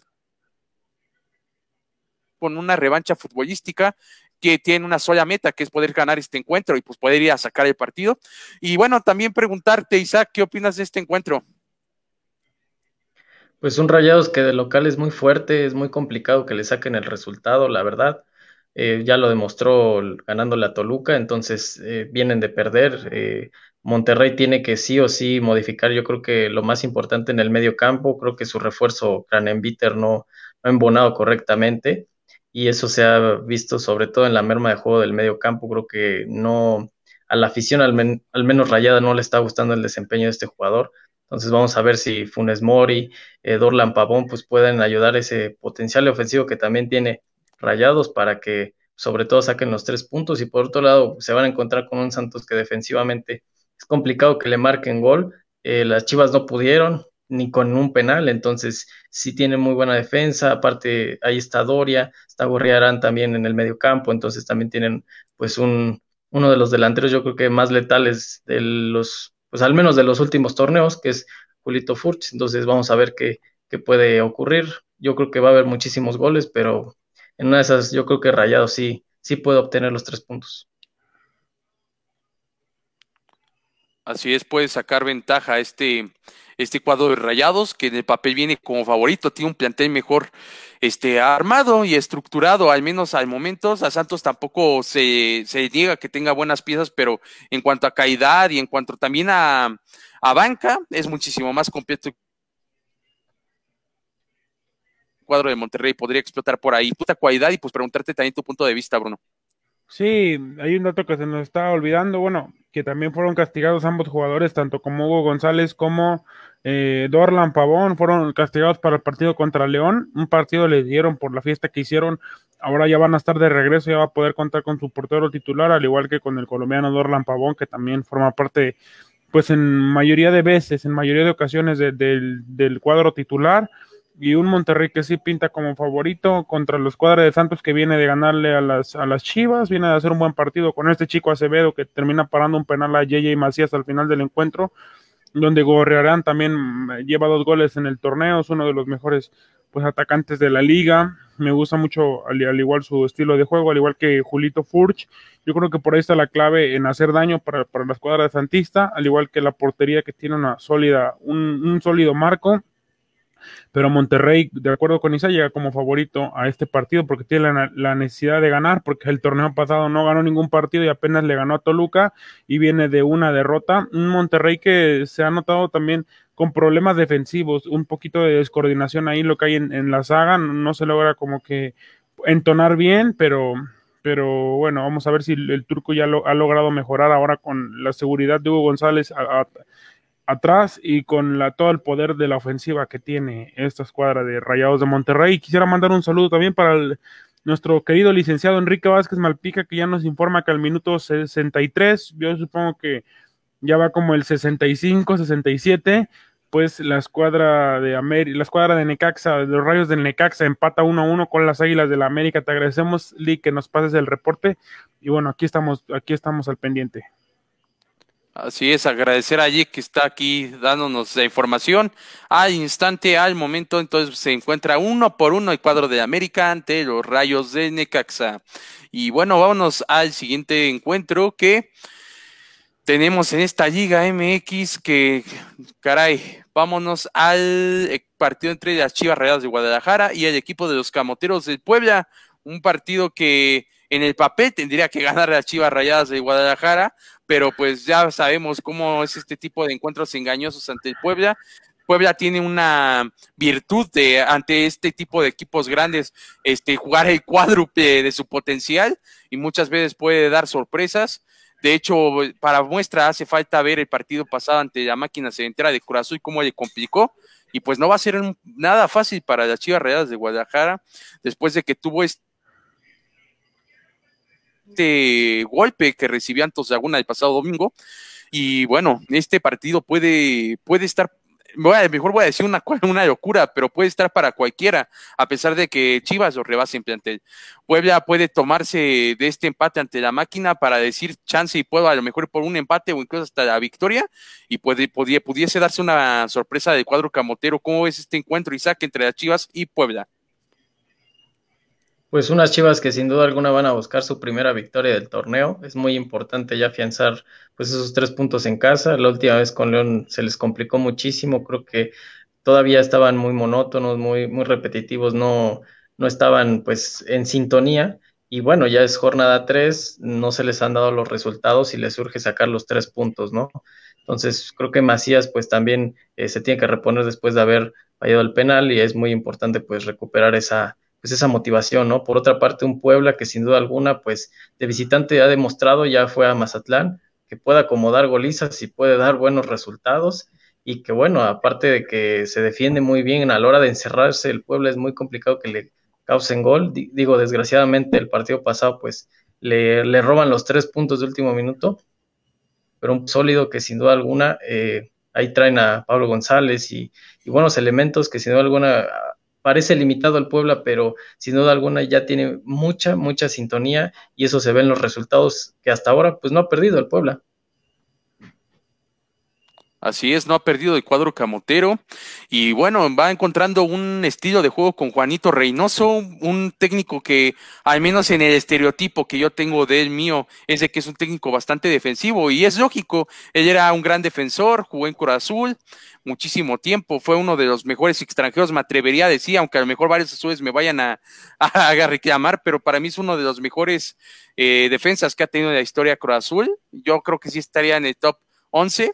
con una revancha futbolística, que tienen una sola meta, que es poder ganar este encuentro y pues poder ir a sacar el partido. Y bueno, también preguntarte, Isaac, ¿qué opinas de este encuentro? Pues un Rayados que de local es muy fuerte, es muy complicado que le saquen el resultado, la verdad. Eh, ya lo demostró ganando la Toluca, entonces eh, vienen de perder. Eh, Monterrey tiene que sí o sí modificar, yo creo que lo más importante en el medio campo, creo que su refuerzo Cranenbiter no, no ha embonado correctamente y eso se ha visto sobre todo en la merma de juego del medio campo, creo que no, a la afición al, al menos rayada no le está gustando el desempeño de este jugador entonces vamos a ver si Funes Mori, eh, Dorlan Pavón, pues pueden ayudar ese potencial ofensivo que también tiene Rayados para que sobre todo saquen los tres puntos y por otro lado se van a encontrar con un Santos que defensivamente es complicado que le marquen gol. Eh, las Chivas no pudieron ni con un penal, entonces sí tienen muy buena defensa, aparte ahí está Doria, está Gorriarán también en el medio campo, entonces también tienen pues un, uno de los delanteros yo creo que más letales de los pues al menos de los últimos torneos, que es Julito Furch. Entonces vamos a ver qué, qué puede ocurrir. Yo creo que va a haber muchísimos goles, pero en una de esas yo creo que Rayado sí, sí puede obtener los tres puntos. Así es, puede sacar ventaja este, este cuadro de Rayados, que en el papel viene como favorito, tiene un plantel mejor este, armado y estructurado, al menos al momento. A Santos tampoco se, se niega que tenga buenas piezas, pero en cuanto a calidad y en cuanto también a, a banca, es muchísimo más completo. El cuadro de Monterrey podría explotar por ahí. Puta cualidad y pues preguntarte también tu punto de vista, Bruno. Sí, hay un dato que se nos está olvidando, bueno, que también fueron castigados ambos jugadores, tanto como Hugo González como eh, Dorlan Pavón, fueron castigados para el partido contra León, un partido le dieron por la fiesta que hicieron, ahora ya van a estar de regreso, ya va a poder contar con su portero titular, al igual que con el colombiano Dorlan Pavón, que también forma parte, pues en mayoría de veces, en mayoría de ocasiones del, del cuadro titular, y un Monterrey que sí pinta como favorito contra los cuadros de Santos que viene de ganarle a las, a las Chivas, viene de hacer un buen partido con este chico Acevedo que termina parando un penal a JJ Macías al final del encuentro, donde Gorrearán también mm, lleva dos goles en el torneo, es uno de los mejores pues atacantes de la liga, me gusta mucho al, igual su estilo de juego, al igual que Julito Furch, yo creo que por ahí está la clave en hacer daño para, para la escuadra de Santista, al igual que la portería que tiene una sólida, un, un sólido marco, pero Monterrey, de acuerdo con Isa, llega como favorito a este partido porque tiene la, necesidad de ganar, porque el torneo pasado no ganó ningún partido y apenas le ganó a Toluca y viene de una derrota. Un Monterrey que se ha notado también con problemas defensivos, un poquito de descoordinación ahí, lo que hay en, la saga, no se logra como que entonar bien, pero pero bueno, vamos a ver si el, turco ya lo, ha logrado mejorar ahora con la seguridad de Hugo González atrás y con la, todo el poder de la ofensiva que tiene esta escuadra de Rayados de Monterrey. Quisiera mandar un saludo también para nuestro querido licenciado Enrique Vázquez Malpica, que ya nos informa que al minuto 63, yo supongo que ya va como el 65, 67, pues la escuadra de América, la escuadra de Necaxa, de los Rayos del Necaxa empata 1-1 con las Águilas de la América. Te agradecemos, Lee, que nos pases el reporte y bueno, aquí estamos, aquí estamos al pendiente. Así es, agradecer a que está aquí dándonos la información al instante, al momento. Entonces se encuentra uno por uno el cuadro de América ante los rayos de Necaxa. Y bueno, vámonos al siguiente encuentro que tenemos en esta Liga MX que, caray, vámonos al partido entre las Chivas Rayadas de Guadalajara y el equipo de los Camoteros del Puebla. Un partido que en el papel tendría que ganar las Chivas Rayadas de Guadalajara, pero pues ya sabemos cómo es este tipo de encuentros engañosos ante el Puebla. Puebla tiene una virtud de ante este tipo de equipos grandes, este jugar el cuádruple de su potencial y muchas veces puede dar sorpresas. De hecho, para muestra hace falta ver el partido pasado ante la máquina sedentera de Curazú y cómo le complicó. Y pues no va a ser nada fácil para las Chivas Reales de Guadalajara después de que tuvo este este golpe que recibió Antos Laguna el pasado domingo. Y bueno, este partido puede, puede estar mejor voy a decir una, (laughs) una locura, pero puede estar para cualquiera, a pesar de que Chivas lo rebase en. Puebla puede tomarse de este empate ante la máquina para decir chance y puedo a lo mejor por un empate o incluso hasta la victoria y puede, pudiese darse una sorpresa del cuadro camotero. ¿Cómo es este encuentro, Isaac, entre las Chivas y Puebla? Pues unas Chivas que sin duda alguna van a buscar su primera victoria del torneo. Es muy importante ya afianzar pues esos tres puntos en casa. La última vez con León se les complicó muchísimo. Creo que todavía estaban muy monótonos, muy, muy repetitivos, no, no estaban pues en sintonía. Y bueno, ya es jornada tres, no se les han dado los resultados y les surge sacar los tres puntos, ¿no? Entonces creo que Macías pues también eh, se tiene que reponer después de haber fallado el penal y es muy importante pues recuperar esa pues esa motivación, ¿no? Por otra parte, un Puebla que sin duda alguna, pues de visitante ha demostrado, ya fue a Mazatlán, que puede acomodar golizas y puede dar buenos resultados y que bueno, aparte de que se defiende muy bien a la hora de encerrarse, el Puebla es muy complicado que le causen gol. Digo, desgraciadamente el partido pasado pues le, le roban los tres puntos de último minuto, pero un sólido que sin duda alguna eh, ahí traen a Pablo González y, y buenos elementos que sin duda alguna parece limitado al Puebla, pero sin duda alguna ya tiene mucha, mucha sintonía y eso se ve en los resultados que hasta ahora pues no ha perdido el Puebla. Así es, no ha perdido el cuadro camotero. Y bueno, va encontrando un estilo de juego con Juanito Reynoso, un técnico que al menos en el estereotipo que yo tengo de él mío es de que es un técnico bastante defensivo. Y es lógico, él era un gran defensor, jugó en Cura Azul muchísimo tiempo, fue uno de los mejores extranjeros, me atrevería a decir, aunque a lo mejor varios azules me vayan a, (laughs) a, reclamar, pero para mí es uno de los mejores eh, defensas que ha tenido en la historia Cruz Azul, yo creo que sí estaría en el top 11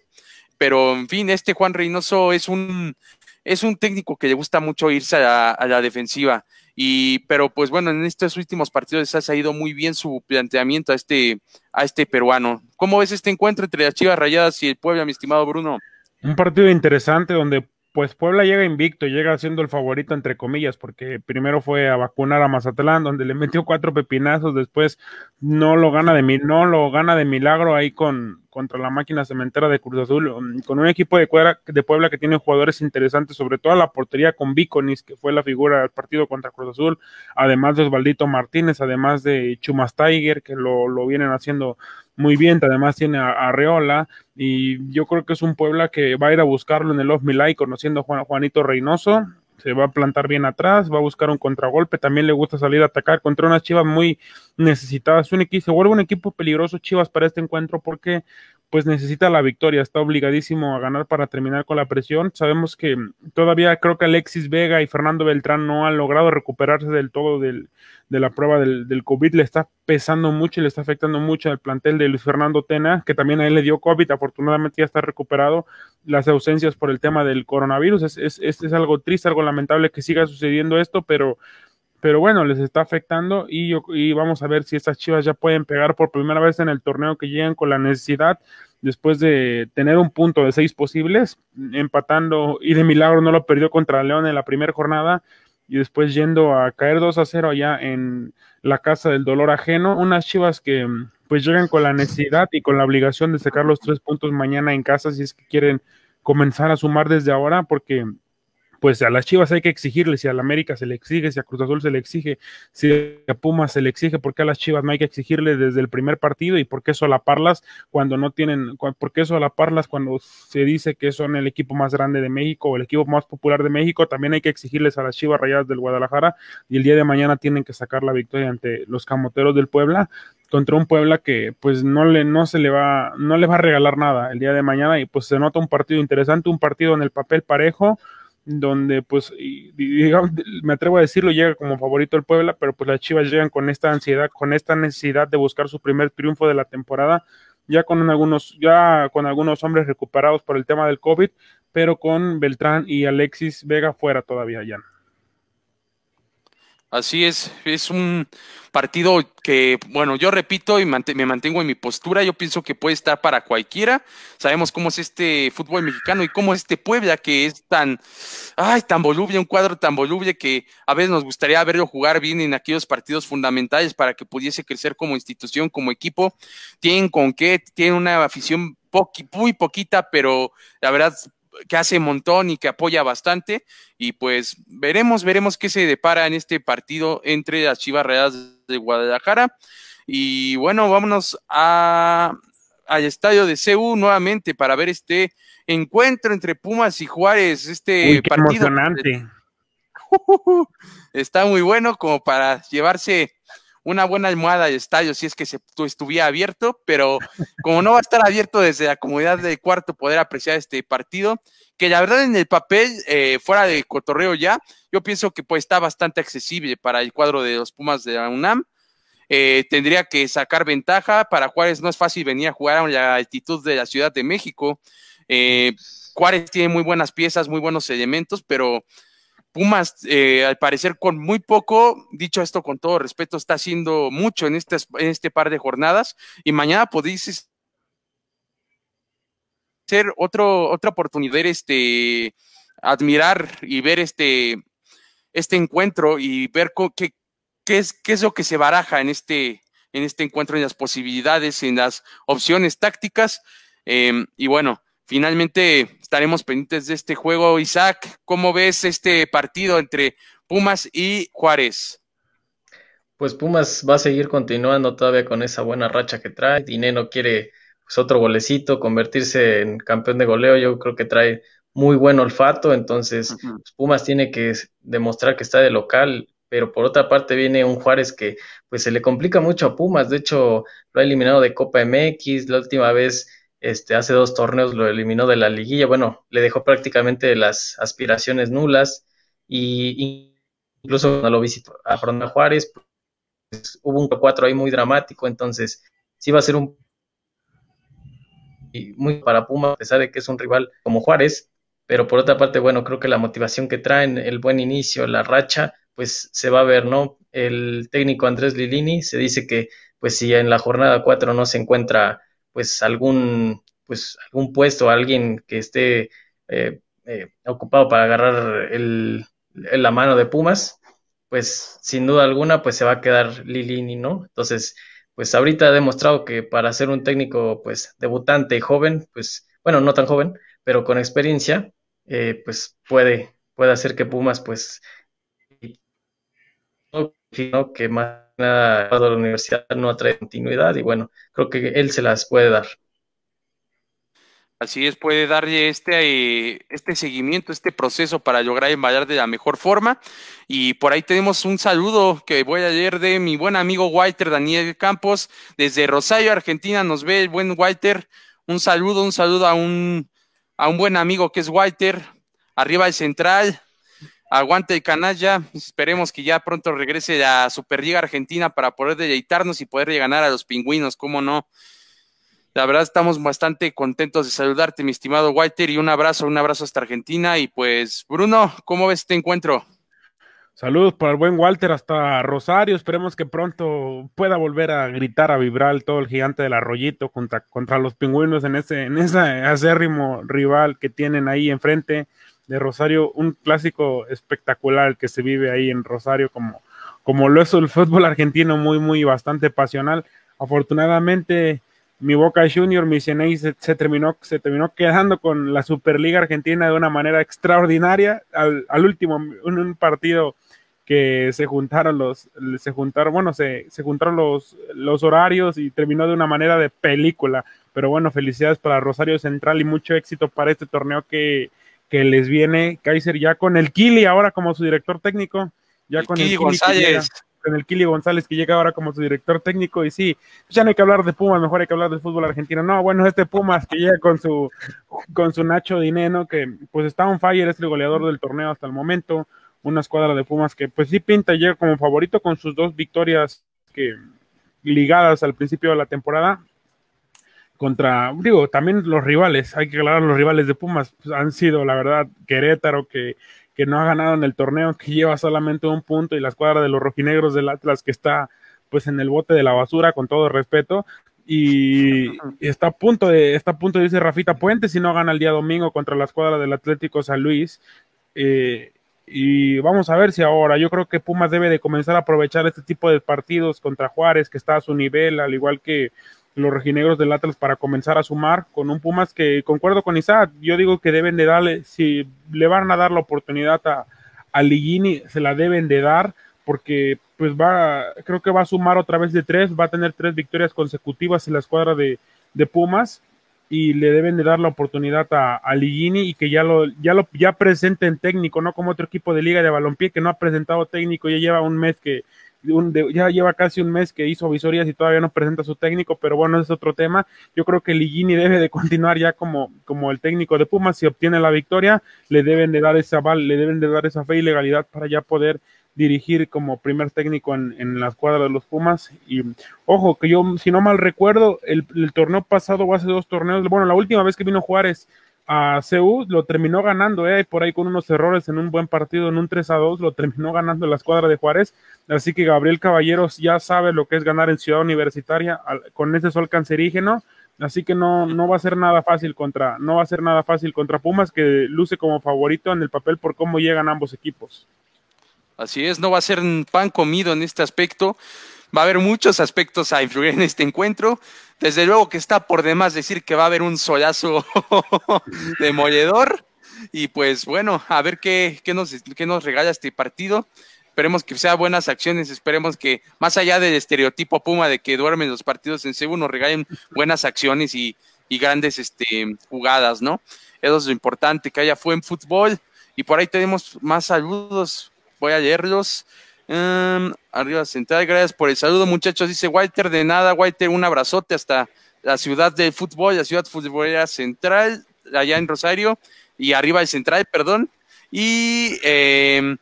pero en fin, este Juan Reynoso es un, es un técnico que le gusta mucho irse a la, defensiva. Y, pero pues bueno, en estos últimos partidos ha ido muy bien su planteamiento a este, a este peruano. ¿Cómo ves este encuentro entre las Chivas Rayadas y el Puebla, mi estimado Bruno? Un partido interesante donde pues Puebla llega invicto, llega siendo el favorito entre comillas, porque primero fue a vacunar a Mazatlán, donde le metió cuatro pepinazos, después no lo gana de no lo gana de milagro ahí con contra la máquina cementera de Cruz Azul, um, con un equipo de, de Puebla que tiene jugadores interesantes, sobre todo la portería con Viconis, que fue la figura del partido contra Cruz Azul, además de Osvaldito Martínez, además de Chumas Tiger, que lo, lo vienen haciendo muy bien, además tiene a, Arreola y yo creo que es un Puebla que va a ir a buscarlo en el Off Milay conociendo a Juan, Juanito Reynoso, se va a plantar bien atrás, va a buscar un contragolpe, también le gusta salir a atacar contra unas Chivas muy necesitadas, un equipo, se vuelve un equipo peligroso Chivas para este encuentro porque pues necesita la victoria, está obligadísimo a ganar para terminar con la presión. Sabemos que todavía creo que Alexis Vega y Fernando Beltrán no han logrado recuperarse del todo del, de la prueba del, del, COVID, le está pesando mucho y le está afectando mucho al plantel de Luis Fernando Tena, que también a él le dio COVID, afortunadamente ya está recuperado. Las ausencias por el tema del coronavirus es, es, es algo triste, algo lamentable que siga sucediendo esto, pero pero bueno, les está afectando y, yo, y vamos a ver si estas chivas ya pueden pegar por primera vez en el torneo que llegan con la necesidad después de tener un punto de seis posibles, empatando y de milagro no lo perdió contra León en la primera jornada y después yendo a caer 2 a 0 allá en la casa del dolor ajeno, unas chivas que pues llegan con la necesidad y con la obligación de sacar los tres puntos mañana en casa si es que quieren comenzar a sumar desde ahora, porque pues a las Chivas hay que exigirle, si a la América se le exige, si a Cruz Azul se le exige, si a Pumas se le exige, ¿por qué a las Chivas no hay que exigirle desde el primer partido y por qué solaparlas cuando no tienen, por qué solaparlas cuando se dice que son el equipo más grande de México o el equipo más popular de México? También hay que exigirles a las Chivas Rayadas del Guadalajara y el día de mañana tienen que sacar la victoria ante los Camoteros del Puebla contra un Puebla que pues no le no se le va no le va a regalar nada el día de mañana y pues se nota un partido interesante, un partido en el papel parejo donde pues digamos, me atrevo a decirlo, llega como favorito el Puebla, pero pues las Chivas llegan con esta ansiedad, con esta necesidad de buscar su primer triunfo de la temporada, ya con algunos, ya con algunos hombres recuperados por el tema del COVID, pero con Beltrán y Alexis Vega fuera todavía ya. Así es, es un partido que, bueno, yo repito y me mantengo en mi postura, yo pienso que puede estar para cualquiera. Sabemos cómo es este fútbol mexicano y cómo es este Puebla que es tan, ay, tan voluble, un cuadro tan voluble que a veces nos gustaría verlo jugar bien en aquellos partidos fundamentales para que pudiese crecer como institución, como equipo. Tienen con qué, tienen una afición muy poquita, pero la verdad que hace un montón y que apoya bastante. Y pues veremos, veremos qué se depara en este partido entre las Chivas Reales de Guadalajara. Y bueno, vámonos a, al estadio de CEU nuevamente para ver este encuentro entre Pumas y Juárez. Este partido. Emocionante. (laughs) Está muy bueno como para llevarse una buena almohada de estadio si es que se estuviera abierto, pero como no va a estar abierto desde la comunidad del cuarto poder apreciar este partido, que la verdad en el papel, eh, fuera de cotorreo ya, yo pienso que pues está bastante accesible para el cuadro de los Pumas de la UNAM. Eh, tendría que sacar ventaja. Para Juárez no es fácil venir a jugar a la altitud de la Ciudad de México. Eh, Juárez tiene muy buenas piezas, muy buenos elementos, pero Pumas, eh, al parecer, con muy poco, dicho esto con todo respeto, está haciendo mucho en este, en este par de jornadas y mañana podéis ser otra oportunidad, este, admirar y ver este, este encuentro y ver qué, qué, es, qué es lo que se baraja en este, en este encuentro, en las posibilidades, en las opciones tácticas. Em, y bueno, finalmente estaremos pendientes de este juego. Isaac, ¿cómo ves este partido entre Pumas y Juárez? Pues Pumas va a seguir continuando todavía con esa buena racha que trae. Dineno quiere pues, otro golecito, convertirse en campeón de goleo. Yo creo que trae muy buen olfato, entonces pues, Pumas tiene que demostrar que está de local, pero por otra parte viene un Juárez que pues se le complica mucho a Pumas, de hecho lo ha eliminado de Copa MX, la última vez este, hace dos torneos lo eliminó de la liguilla, bueno, le dejó prácticamente las aspiraciones nulas y incluso cuando lo visitó a Fronda Juárez, pues, hubo un 4 ahí muy dramático, entonces sí va a ser un muy para Puma, a pesar de que es un rival como Juárez, pero por otra parte, bueno, creo que la motivación que traen, el buen inicio, la racha, pues se va a ver, ¿no? El técnico Andrés Lilini se dice que, pues si en la jornada 4 no se encuentra pues algún, pues algún puesto, alguien que esté eh, eh, ocupado para agarrar el, la mano de Pumas, pues sin duda alguna pues se va a quedar Lilini, ¿no? Entonces, pues ahorita ha demostrado que para ser un técnico pues debutante y joven, pues bueno, no tan joven, pero con experiencia, eh, pues puede, puede hacer que Pumas pues que más nada la universidad no atrae continuidad y bueno, creo que él se las puede dar. Así es, puede darle este, este seguimiento, este proceso para lograr emballar de la mejor forma. Y por ahí tenemos un saludo que voy a leer de mi buen amigo Walter Daniel Campos, desde Rosario, Argentina, nos ve el buen Walter. Un saludo, un saludo a un, a un buen amigo que es Walter, arriba del central, aguante el canalla. Esperemos que ya pronto regrese la Superliga Argentina para poder deleitarnos y poder ganar a los pingüinos, ¿cómo no? La verdad estamos bastante contentos de saludarte, mi estimado Walter, y un abrazo, un abrazo hasta Argentina. Y pues, Bruno, ¿cómo ves este encuentro? Saludos para el buen Walter hasta Rosario. Esperemos que pronto pueda volver a gritar, a vibrar todo el gigante del arroyito contra, contra los pingüinos en ese, en ese acérrimo rival que tienen ahí enfrente de Rosario, un clásico espectacular que se vive ahí en Rosario como, como lo es el fútbol argentino, muy, muy bastante pasional. afortunadamente mi Boca Junior, mi CNI se, terminó, se terminó quedando con la Superliga Argentina de una manera extraordinaria. Al, último, en un partido que se juntaron los, se juntaron, bueno, se, se juntaron los, los horarios y terminó de una manera de película. Pero bueno, felicidades para Rosario Central y mucho éxito para este torneo que, que les viene Kaiser ya con el Kili ahora como su director técnico, ya con el Kili González. con el Kili González que llega ahora como su director técnico y sí, pues ya no hay que hablar de Pumas, mejor hay que hablar del fútbol argentino. No, bueno, este Pumas que llega con su con su Nacho Dineno que pues está on fire, es el goleador del torneo hasta el momento, una escuadra de Pumas que pues sí pinta llega como favorito con sus dos victorias que ligadas al principio de la temporada contra, digo, también los rivales, hay que aclarar, los rivales de Pumas pues, han sido, la verdad, Querétaro, que que no ha ganado en el torneo, que lleva solamente un punto, y la escuadra de los rojinegros del Atlas que está pues en el bote de la basura, con todo respeto, y, está a punto de, está a punto, dice Rafita Puente, si no gana el día domingo contra la escuadra del Atlético San Luis. Eh, y vamos a ver si ahora, yo creo que Pumas debe de comenzar a aprovechar este tipo de partidos contra Juárez, que está a su nivel, al igual que los rojinegros del Atlas para comenzar a sumar con un Pumas que concuerdo con Isaac, yo digo que deben de darle, si le van a dar la oportunidad a, a Ligini, se la deben de dar porque pues va, creo que va a sumar otra vez de tres, va a tener tres victorias consecutivas en la escuadra de, de Pumas y le deben de dar la oportunidad a, a Ligini y que ya lo, ya lo, ya presenten técnico, no como otro equipo de liga de balompié que no ha presentado técnico, ya lleva un mes que, ya lleva casi un mes que hizo visorías y todavía no presenta su técnico, pero bueno, ese es otro tema. Yo creo que Ligini debe de continuar ya como, como el técnico de Pumas. Si obtiene la victoria, le deben de dar esa aval, le deben de dar esa fe y legalidad para ya poder dirigir como primer técnico en, en la escuadra de los Pumas. Y ojo, que yo, si no mal recuerdo, el, el torneo pasado o hace dos torneos, bueno, la última vez que vino Juárez a CU lo terminó ganando, eh, por ahí con unos errores en un buen partido, en un 3 a 2, lo terminó ganando la escuadra de Juárez. Así que Gabriel Caballeros ya sabe lo que es ganar en Ciudad Universitaria con ese sol cancerígeno. Así que no, no va a ser nada fácil contra, no va a ser nada fácil contra Pumas, que luce como favorito en el papel por cómo llegan ambos equipos. Así es, no va a ser pan comido en este aspecto. Va a haber muchos aspectos a influir en este encuentro. Desde luego que está por demás decir que va a haber un solazo (laughs) demoledor. Y pues bueno, a ver qué, qué, nos, qué nos regala este partido. Esperemos que sea buenas acciones, esperemos que más allá del estereotipo Puma de que duermen los partidos en Cebu, nos regalen buenas acciones y, y grandes este, jugadas, ¿no? Eso es lo importante, que haya fue fútbol. Y por ahí tenemos más saludos, voy a leerlos. Um, arriba central, gracias por el saludo, muchachos. Dice Walter, de nada, Walter, un abrazote hasta la ciudad del fútbol, la ciudad futbolera central, allá en Rosario, y arriba el central, perdón. Y eh,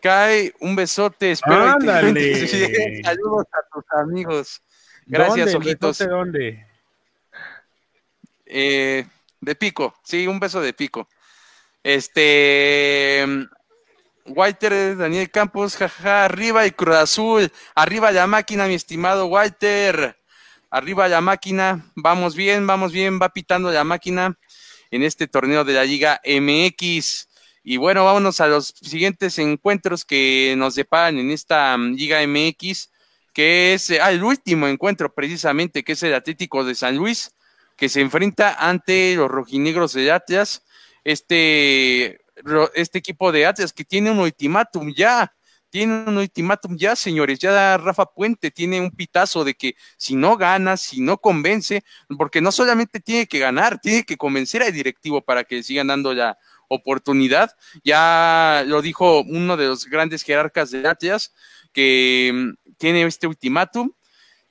cae un besote, espero que (laughs) saludos a tus amigos. Gracias, ojitos. ¿De dónde? Eh, de pico, sí, un beso de pico. Este, Walter Daniel Campos, jaja, arriba el Cruz Azul, arriba la máquina, mi estimado Walter, arriba la máquina, vamos bien, vamos bien, va pitando la máquina en este torneo de la Liga MX. Y bueno, vámonos a los siguientes encuentros que nos deparan en esta mm, Liga MX, que es ah, el último encuentro precisamente, que es el Atlético de San Luis, que se enfrenta ante los rojinegros de Atlas. Este este equipo de Atlas que tiene un ultimátum ya, tiene un ultimátum ya, señores, ya Rafa Puente tiene un pitazo de que si no gana, si no convence, porque no solamente tiene que ganar, tiene que convencer al directivo para que sigan dando la oportunidad. Ya lo dijo uno de los grandes jerarcas de Atlas, que mm, tiene este ultimátum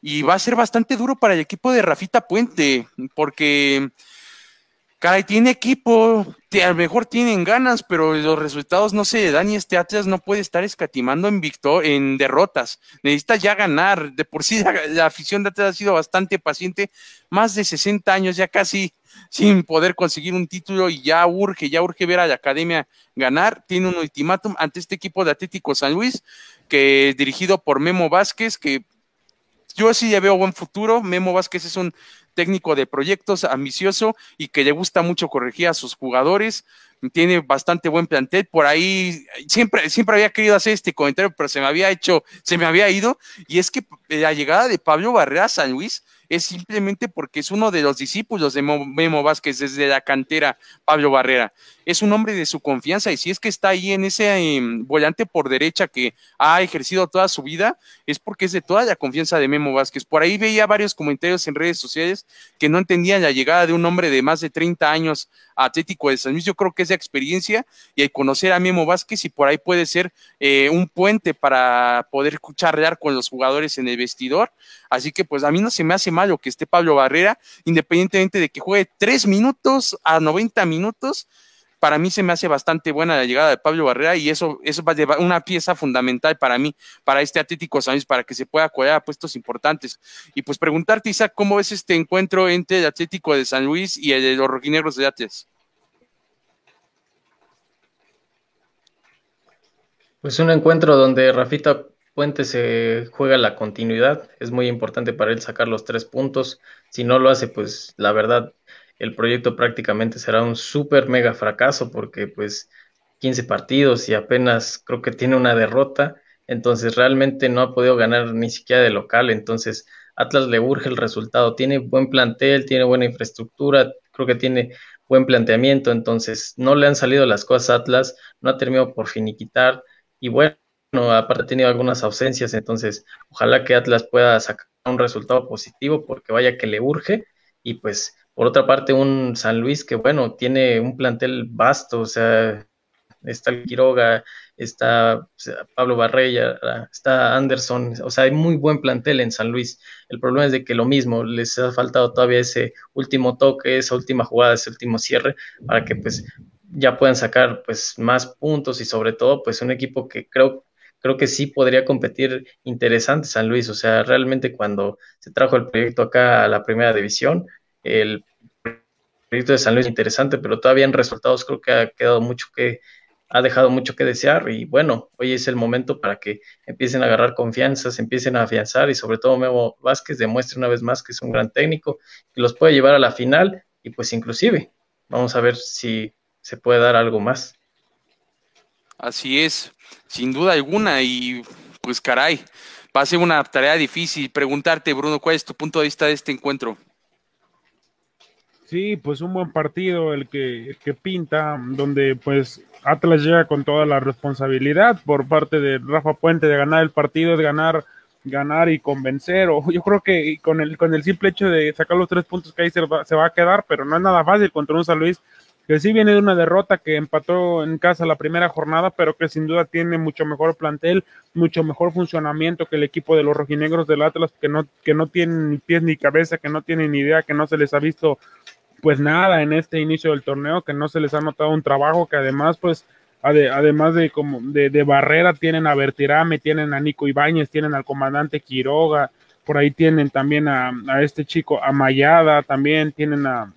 y va a ser bastante duro para el equipo de Rafita Puente, porque caray, tiene equipo, a lo mejor tienen ganas, pero los resultados no se dan y este Atlas no puede estar escatimando en victor en derrotas. Necesita ya ganar. De por sí la, afición de Atlas ha sido bastante paciente, más de 60 años ya casi sin poder conseguir un título y ya urge, ya urge ver a la academia ganar. Tiene un ultimátum ante este equipo de Atlético San Luis, que es dirigido por Memo Vázquez, que yo sí ya veo buen futuro. Memo Vázquez es un técnico de proyectos, ambicioso y que le gusta mucho corregir a sus jugadores. Tiene bastante buen plantel. Por ahí siempre, siempre había querido hacer este comentario, pero se me había hecho, se me había ido. Y es que la llegada de Pablo Barrera a San Luis es simplemente porque es uno de los discípulos de Memo Vázquez desde la cantera, Pablo Barrera. Es un hombre de su confianza y si es que está ahí en ese em, volante por derecha que ha ejercido toda su vida, es porque es de toda la confianza de Memo Vázquez. Por ahí veía varios comentarios en redes sociales que no entendían la llegada de un hombre de más de 30 años a Atlético de San Luis. Yo creo que esa experiencia y el conocer a Memo Vázquez y por ahí puede ser eh, un puente para poder charlar con los jugadores en el vestidor. Así que pues a mí no se me hace malo que esté Pablo Barrera, independientemente de que juegue tres minutos a 90 minutos. Para mí se me hace bastante buena la llegada de Pablo Barrera y eso, eso va a llevar una pieza fundamental para mí, para este Atlético San Luis, para que se pueda colar a puestos importantes. Y pues preguntarte, Isaac, ¿cómo ves este encuentro entre el Atlético de San Luis y el de los rojinegros de Atlas? Pues un encuentro donde Rafita Puente se juega la continuidad, es muy importante para él sacar los tres puntos. Si no lo hace, pues la verdad, el proyecto prácticamente será un súper mega fracaso porque pues 15 partidos y apenas creo que tiene una derrota, entonces realmente no ha podido ganar ni siquiera de local, entonces Atlas le urge el resultado, tiene buen plantel, tiene buena infraestructura, creo que tiene buen planteamiento, entonces no le han salido las cosas a Atlas, no ha terminado por finiquitar. Y bueno, aparte ha tenido algunas ausencias, entonces ojalá que Atlas pueda sacar un resultado positivo porque vaya que le urge. Y pues por otra parte un San Luis que bueno, tiene un plantel vasto, o sea, está el Quiroga, está Pablo Barrella, está Anderson, o sea, hay muy buen plantel en San Luis. El problema es de que lo mismo, les ha faltado todavía ese último toque, esa última jugada, ese último cierre, para que pues ya puedan sacar pues más puntos y sobre todo pues un equipo que creo creo que sí podría competir interesante San Luis. O sea, realmente cuando se trajo el proyecto acá a la primera división, el proyecto de San Luis es interesante, pero todavía en resultados creo que ha quedado mucho que, ha dejado mucho que desear y bueno, hoy es el momento para que empiecen a agarrar confianza, empiecen a afianzar y sobre todo Memo Vázquez demuestre una vez más que es un gran técnico, que los puede llevar a la final y pues inclusive vamos a ver si se puede dar algo más. Así es, sin duda alguna, y pues caray, va a ser una tarea difícil. Preguntarte, Bruno, ¿cuál es tu punto de vista de este encuentro? Sí, pues un buen partido el que, que pinta, donde pues Atlas llega con toda la responsabilidad por parte de Rafa Puente de ganar el partido, de ganar ganar y convencer, o yo creo que con el, con el simple hecho de sacar los tres puntos que ahí se va, se va a quedar, pero no es nada fácil contra un San Luis que sí viene de una derrota que empató en casa la primera jornada, pero que sin duda tiene mucho mejor plantel, mucho mejor funcionamiento que el equipo de los rojinegros del Atlas, que no, que no tienen ni pies ni cabeza, que no tienen ni idea, que no se les ha visto pues nada en este inicio del torneo, que no se les ha notado un trabajo, que además pues además de como de, Barrera tienen a Bertirame, tienen a Nico Ibáñez, tienen al comandante Quiroga, por ahí tienen también a, a este chico Amayada, también tienen a,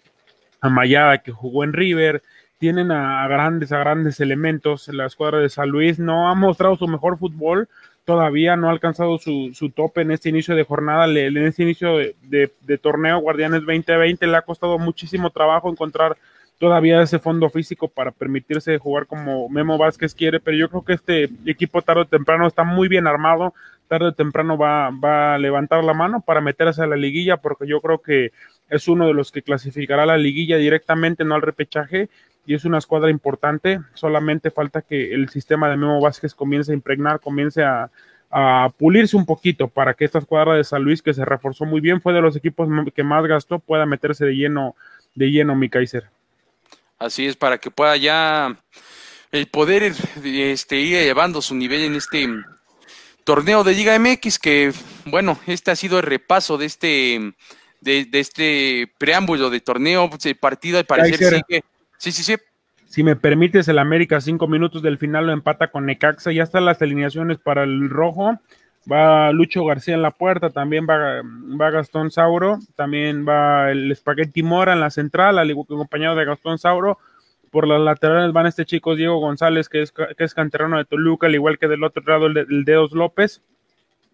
Amayada que jugó en River, tienen a, grandes, a grandes elementos. La escuadra de San Luis no ha mostrado su mejor fútbol, todavía no ha alcanzado su, su tope en este inicio de jornada, en este inicio de, de, torneo Guardianes 2020 le ha costado muchísimo trabajo encontrar todavía ese fondo físico para permitirse jugar como Memo Vázquez quiere, pero yo creo que este equipo tarde o temprano está muy bien armado, tarde o temprano va, va a levantar la mano para meterse a la liguilla, porque yo creo que es uno de los que clasificará a la liguilla directamente, no al repechaje, y es una escuadra importante. Solamente falta que el sistema de Memo Vázquez comience a impregnar, comience a, pulirse un poquito para que esta escuadra de San Luis, que se reforzó muy bien, fue de los equipos que más gastó, pueda meterse de lleno, de lleno mi Kaiser. Así es, para que pueda ya el poder este, ir elevando su nivel en este torneo de Liga MX, que bueno, este ha sido el repaso de este de, este preámbulo de torneo, el partido al parecer sigue. Sí, sí, sí. Si me permites, el América cinco minutos del final lo empata con Necaxa. Ya están las alineaciones para el rojo. Va Lucho García en la puerta, también va, va Gastón Sauro, también va el Spaghetti Mora en la central, al acompañado de Gastón Sauro. Por las laterales van este chico Diego González, que es, que es canterano de Toluca, al igual que del otro lado el, el Dedos López.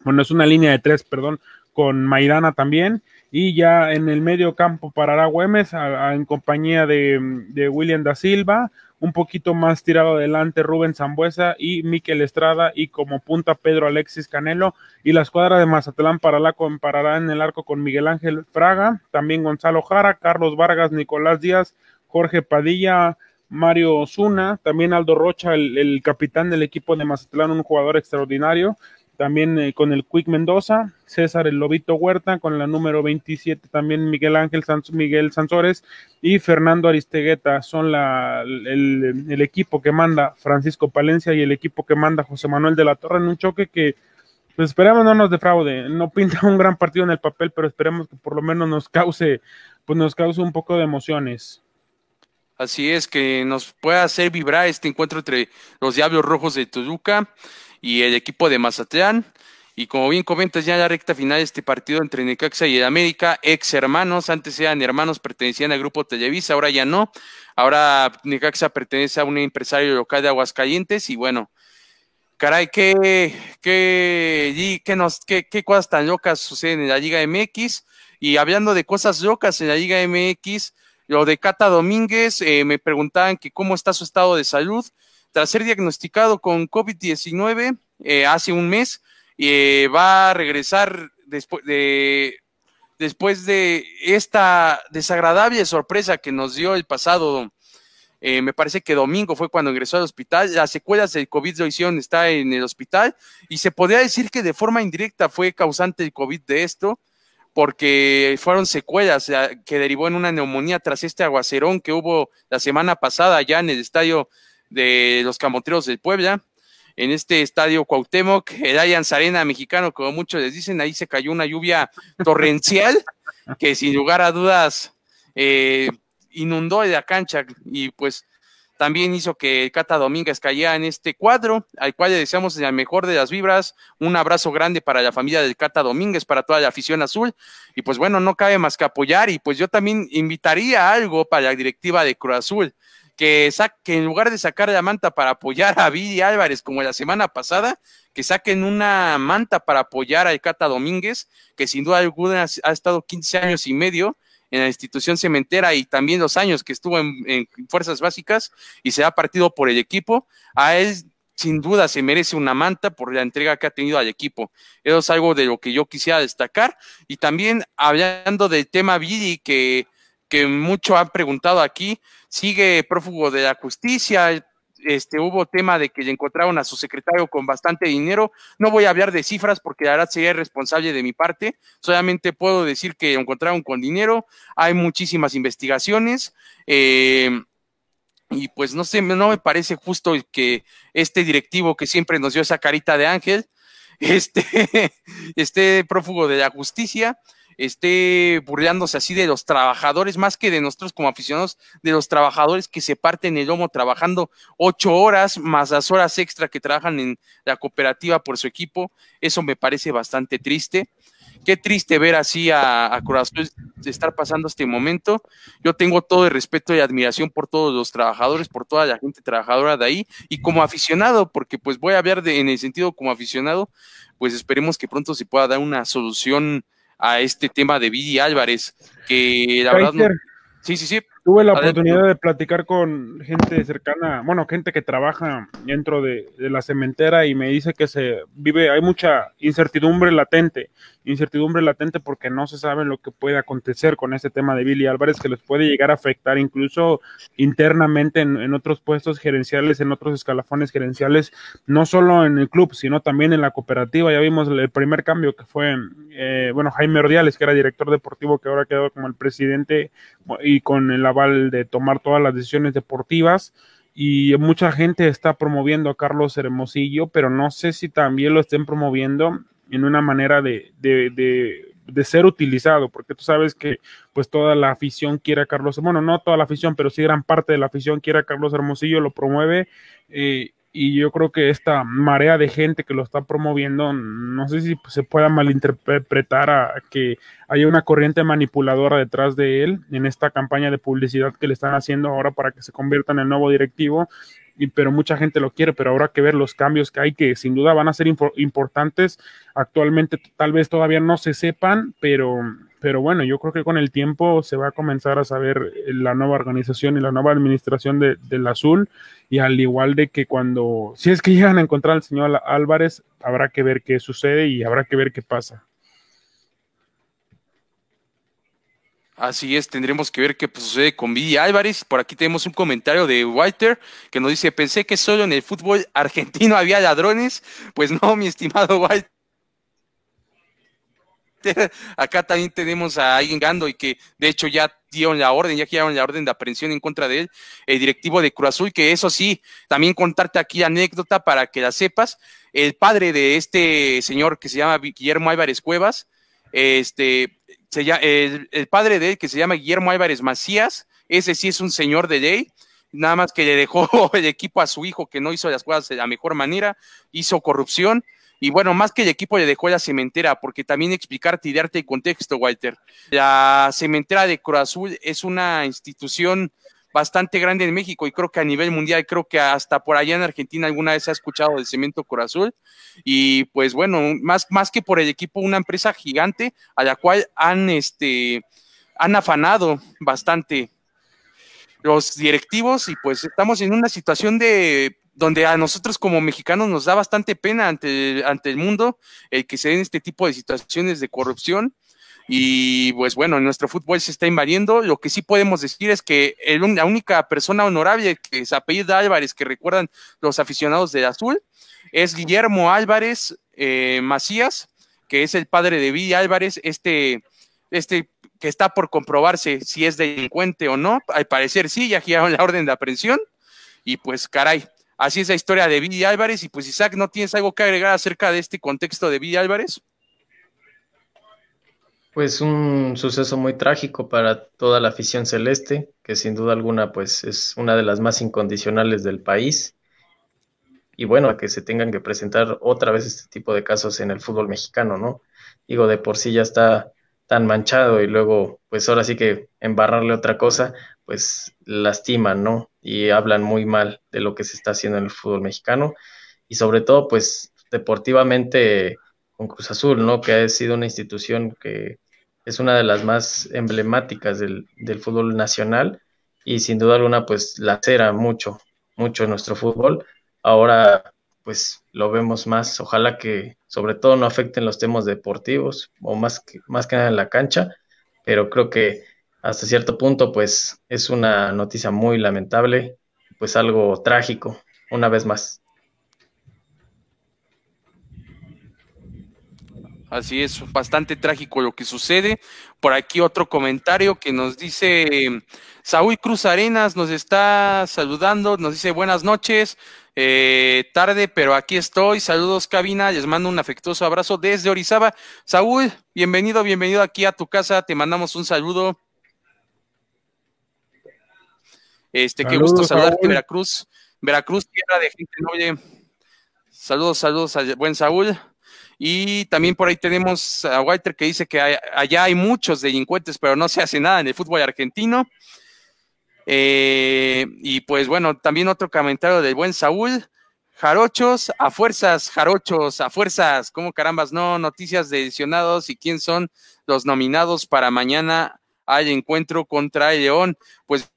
Bueno, es una línea de tres, perdón, con Maidana también Y ya en el medio campo parará Güemes en compañía de, de William da Silva, un poquito más tirado adelante Rubén Zambuesa y Miquel Estrada y como punta Pedro Alexis Canelo y la escuadra de Mazatlán la comparará en el arco con Miguel Ángel Fraga, también Gonzalo Jara, Carlos Vargas, Nicolás Díaz, Jorge Padilla, Mario Osuna, también Aldo Rocha, el, el capitán del equipo de Mazatlán, un jugador extraordinario, también eh, con el Quick Mendoza, César el Lobito Huerta, con la número 27 también Miguel Ángel Miguel Sansores y Fernando Aristegueta. Son la, el, equipo que manda Francisco Palencia y el equipo que manda José Manuel de la Torre en un choque que pues esperemos no nos defraude, no pinta un gran partido en el papel, pero esperemos que por lo menos nos cause, pues nos cause un poco de emociones. Así es, que nos pueda hacer vibrar este encuentro entre los Diablos Rojos de Toluca y el equipo de Mazatlán. Y como bien comentas, ya en la recta final de este partido entre Necaxa y el América, ex hermanos, antes eran hermanos, pertenecían al grupo Televisa, ahora ya no. Ahora Necaxa pertenece a un empresario local de Aguascalientes y bueno, caray, qué, qué, qué, nos, qué, qué cosas tan locas suceden en la Liga MX. Y hablando de cosas locas en la Liga MX, lo de Cata Domínguez, eh, me preguntaban que cómo está su estado de salud tras ser diagnosticado con COVID-19 eh, hace un mes, eh, va a regresar después de, después de esta desagradable sorpresa que nos dio el pasado, eh, me parece que domingo fue cuando ingresó al hospital, las secuelas del COVID lo hicieron, está en el hospital y se podría decir que de forma indirecta fue causante el COVID de esto, porque fueron secuelas que derivó en una neumonía tras este aguacerón que hubo la semana pasada ya en el estadio de los Camoteros del Puebla. En este estadio Cuauhtémoc, el Allianz Arena mexicano, como muchos les dicen, ahí se cayó una lluvia torrencial (laughs) que sin lugar a dudas eh, inundó la cancha y pues también hizo que Cata Domínguez cayera en este cuadro, al cual le deseamos la mejor de las vibras, un abrazo grande para la familia del Cata Domínguez, para toda la afición azul, y pues bueno, no cabe más que apoyar, y pues yo también invitaría algo para la directiva de Cruz Azul, que, que en lugar de sacar la manta para apoyar a Vidi Álvarez como la semana pasada, que saquen una manta para apoyar al Cata Domínguez, que sin duda alguna ha estado 15 años y medio en la institución cementera y también los años que estuvo en, fuerzas básicas y se ha partido por el equipo, a él sin duda se merece una manta por la entrega que ha tenido al equipo. Eso es algo de lo que yo quisiera destacar. Y también hablando del tema Vidi, que, que mucho han preguntado aquí, sigue prófugo de la justicia, este, hubo tema de que encontraron a su secretario con bastante dinero. No voy a hablar de cifras porque la verdad sería irresponsable de mi parte. Solamente puedo decir que encontraron con dinero. Hay muchísimas investigaciones. Eh, y pues no sé, no me parece justo que este directivo que siempre nos dio esa carita de ángel, (laughs) este, este prófugo de la justicia esté burlándose así de los trabajadores, más que de nosotros como aficionados, de los trabajadores que se parten el lomo trabajando ocho horas más las horas extra que trabajan en la cooperativa por su equipo. Eso me parece bastante triste. Qué triste ver así a, a estar pasando este momento. Yo tengo todo el respeto y admiración por todos los trabajadores, por toda la gente trabajadora de ahí y como aficionado, porque pues voy a ver de, en el sentido como aficionado, pues esperemos que pronto se pueda dar una solución a este tema de Vidi Álvarez, que la verdad... Sí, sí, sí. Tuve la oportunidad de platicar con gente cercana, bueno, gente que trabaja dentro de, la cementera y me dice que se vive, hay mucha incertidumbre latente, incertidumbre latente porque no se sabe lo que puede acontecer con este tema de Billy Álvarez, que les puede llegar a afectar incluso internamente en, otros puestos gerenciales, en otros escalafones gerenciales, no solo en el club, sino también en la cooperativa. Ya vimos el primer cambio que fue, eh, bueno, Jaime Ordiales, que era director deportivo, que ahora quedó como el presidente y con de tomar todas las decisiones deportivas y mucha gente está promoviendo a Carlos Hermosillo, pero no sé si también lo estén promoviendo en una manera de, de, de, ser utilizado, porque tú sabes que pues toda la afición quiere a Carlos, bueno, no toda la afición, pero sí gran parte de la afición quiere a Carlos Hermosillo, lo promueve eh, y yo creo que esta marea de gente que lo está promoviendo, no sé si se pueda malinterpretar a que haya una corriente manipuladora detrás de él en esta campaña de publicidad que le están haciendo ahora para que se convierta en el nuevo directivo, pero mucha gente lo quiere, pero habrá que ver los cambios que hay que sin duda van a ser importantes. Actualmente tal vez todavía no se sepan, pero, pero bueno, yo creo que con el tiempo se va a comenzar a saber la nueva organización y la nueva administración de, del Azul y al igual de que cuando, si es que llegan a encontrar al señor Álvarez, habrá que ver qué sucede y habrá que ver qué pasa. Así es, tendremos que ver qué sucede con Villa Álvarez. Por aquí tenemos un comentario de Walter que nos dice, pensé que solo en el fútbol (laughs) argentino había ladrones. Pues no, mi estimado Walter. (laughs) Acá también tenemos a alguien Gando y que de hecho ya dieron la orden, ya dieron la orden de aprehensión en contra de él, el directivo de Cruz Azul, que eso sí, también contarte aquí la anécdota para que la sepas. El padre de este señor que se llama Guillermo Álvarez Cuevas, este, el, el, padre de él, que se llama Guillermo Álvarez Macías, ese sí es un señor de ley, nada más que le dejó (laughs) el equipo a su hijo que no hizo las cosas de la mejor manera, hizo corrupción y bueno, más que el equipo le dejó la cementera, porque también explicarte y darte el contexto, Walter. La cementera de Cruz Azul es una institución bastante grande en México y creo que a nivel mundial, creo que hasta por allá en Argentina alguna vez se ha escuchado del cemento Cruz. Y pues bueno, más, más que por el equipo, una empresa gigante a la cual han, este, han afanado bastante los directivos y pues estamos en una situación de donde a nosotros como mexicanos nos da bastante pena ante, ante el mundo el que se den este tipo de situaciones de corrupción. Y pues bueno, nuestro fútbol se está invadiendo. Lo que sí podemos decir es que la única persona honorable que se apellida Álvarez, que recuerdan los aficionados del Azul, es Guillermo Álvarez eh, Macías, que es el padre de Villa Álvarez, este, este que está por comprobarse si es delincuente o no. Al parecer sí, ya giraron la orden de aprehensión. Y pues caray, Así es la historia de Billy Álvarez. Y pues, Isaac, ¿no tienes algo que agregar acerca de este contexto de Billy Álvarez? Pues un suceso muy trágico para toda la afición celeste, que sin duda alguna pues es una de las más incondicionales del país. Y bueno, que se tengan que presentar otra vez este tipo de casos en el fútbol mexicano, ¿no? Digo, de por sí ya está tan manchado y luego pues ahora sí que embarrarle otra cosa, pues lastiman, ¿no? Y hablan muy mal de lo que se está haciendo en el fútbol mexicano y sobre todo, pues deportivamente con Cruz Azul, ¿no? Que ha sido una institución que es una de las más emblemáticas del, del fútbol nacional y sin duda alguna, pues lacera mucho, mucho nuestro fútbol. Ahora, pues lo vemos más, ojalá que sobre todo no afecten los temas deportivos o más que, más que nada en la cancha, pero creo que hasta cierto punto, pues es una noticia muy lamentable, pues algo trágico, una vez más. Así es, bastante trágico lo que sucede. Por aquí otro comentario que nos dice Saúl Cruz Arenas, nos está saludando, nos dice buenas noches, eh, tarde, pero aquí estoy. Saludos, cabina. Les mando un afectuoso abrazo desde Orizaba. Saúl, bienvenido, bienvenido aquí a tu casa. Te mandamos un saludo. Este, qué gusto saludarte, Veracruz. Veracruz, tierra de gente noble. Saludos, saludos al buen Saúl. Y también por ahí tenemos a Walter que dice que allá hay muchos delincuentes, pero no se hace nada en el fútbol argentino. Eh, y pues bueno, también otro comentario del buen Saúl. Jarochos, a fuerzas, jarochos, a fuerzas. ¿Cómo carambas? No, noticias de edicionados y quién son los nominados para mañana al encuentro contra el León. Pues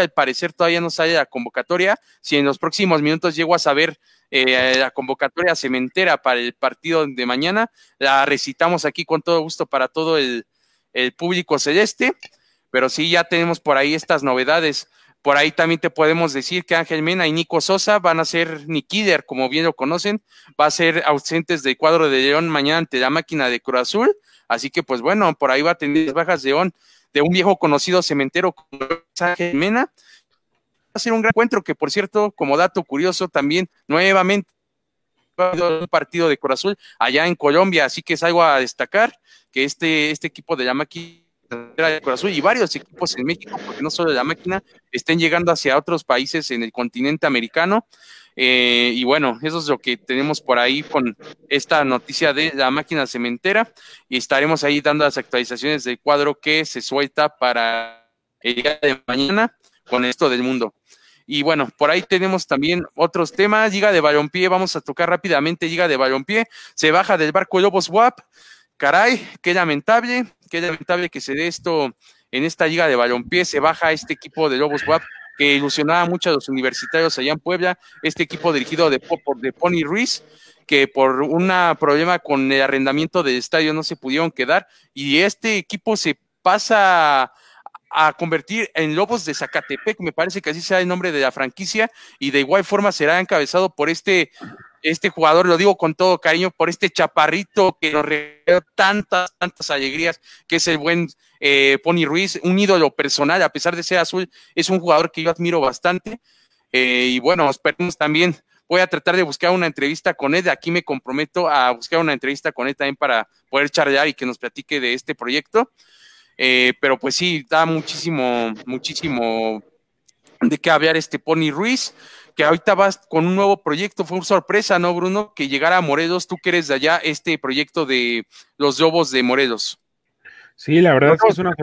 al parecer todavía no sale la convocatoria. Si en los próximos minutos llego a saber eh, la convocatoria cementera para el partido de mañana, la recitamos aquí con todo gusto para todo el, público celeste. Pero sí, ya tenemos por ahí estas novedades. Por ahí también te podemos decir que Ángel Mena y Nico Sosa van a ser Nikider, como bien lo conocen, va a ser ausentes del cuadro de León mañana ante la máquina de Cruz Azul. Así que, pues bueno, por ahí va a tener bajas León de un viejo conocido cementero como Mena. Va a ser un gran encuentro que, por cierto, como dato curioso, también nuevamente un partido de Cruz Azul allá en Colombia, así que es algo a destacar que este, este equipo de de Cruz Azul y varios equipos en México, porque no solo la máquina, estén llegando hacia otros países en el continente americano. Eh, y bueno, eso es lo que tenemos por ahí con esta noticia de la máquina cementera y estaremos ahí dando las actualizaciones del cuadro que se suelta para el día de mañana con esto del mundo. Y bueno, por ahí tenemos también otros temas. Liga de Balompié, vamos a tocar rápidamente Liga de Balompié. Se baja del barco Lobos WAP. Caray, qué lamentable, qué lamentable que se dé esto en esta Liga de Balompié. Se baja este equipo de Lobos WAP que ilusionaba mucho a los universitarios allá en Puebla. Este equipo dirigido por de Pony Ruiz que por un problema con el arrendamiento del estadio no se pudieron quedar y este equipo se pasa a convertir en Lobos de Zacatepec, me parece que así sea el nombre de la franquicia, y de igual forma será encabezado por este, este jugador, lo digo con todo cariño, por este chaparrito que nos regaló tantas, tantas alegrías, que es el buen eh, Pony Ruiz, un ídolo personal, a pesar de ser azul, es un jugador que yo admiro bastante, eh, y bueno, esperemos también voy a tratar de buscar una entrevista con él. Aquí me comprometo a buscar una entrevista con él también para poder charlar y que nos platique de este proyecto. Eh, pero pues sí, da muchísimo, muchísimo de qué hablar este Pony Ruiz, que ahorita vas con un nuevo proyecto. Fue una sorpresa, ¿no, Bruno? Que llegara a Morelos, tú que eres de allá, este proyecto de los Lobos de Morelos. Sí, la verdad es que es una,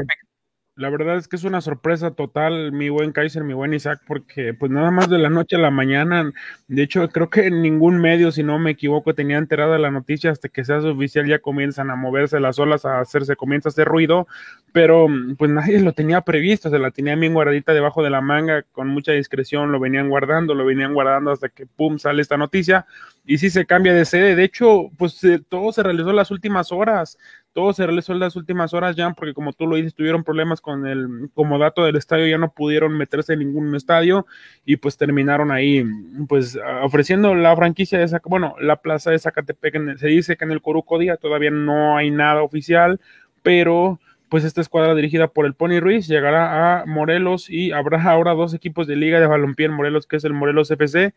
la verdad es que es una sorpresa total, mi buen Kaiser, mi buen Isaac, porque pues nada más de la noche a la mañana, de hecho creo que ningún medio, si no me equivoco, tenía enterada la noticia hasta que se hace oficial ya comienzan a moverse las olas, a hacerse, comienza a hacer ruido, pero pues nadie lo tenía previsto, se la tenía bien guardadita debajo de la manga, con mucha discreción, lo venían guardando, lo venían guardando hasta que pum, sale esta noticia, y sí se cambia de sede, de hecho, pues todo se realizó en las últimas horas, todo se realizó en las últimas horas ya, porque como tú lo dices, tuvieron problemas con el comodato del estadio, ya no pudieron meterse en ningún estadio y pues terminaron ahí, pues ofreciendo la franquicia de bueno, la plaza de Zacatepec, se dice que en el Coruco Día todavía no hay nada oficial, pero pues esta escuadra dirigida por el Pony Ruiz llegará a Morelos y habrá ahora dos equipos de liga de balompié en Morelos, que es el Morelos FC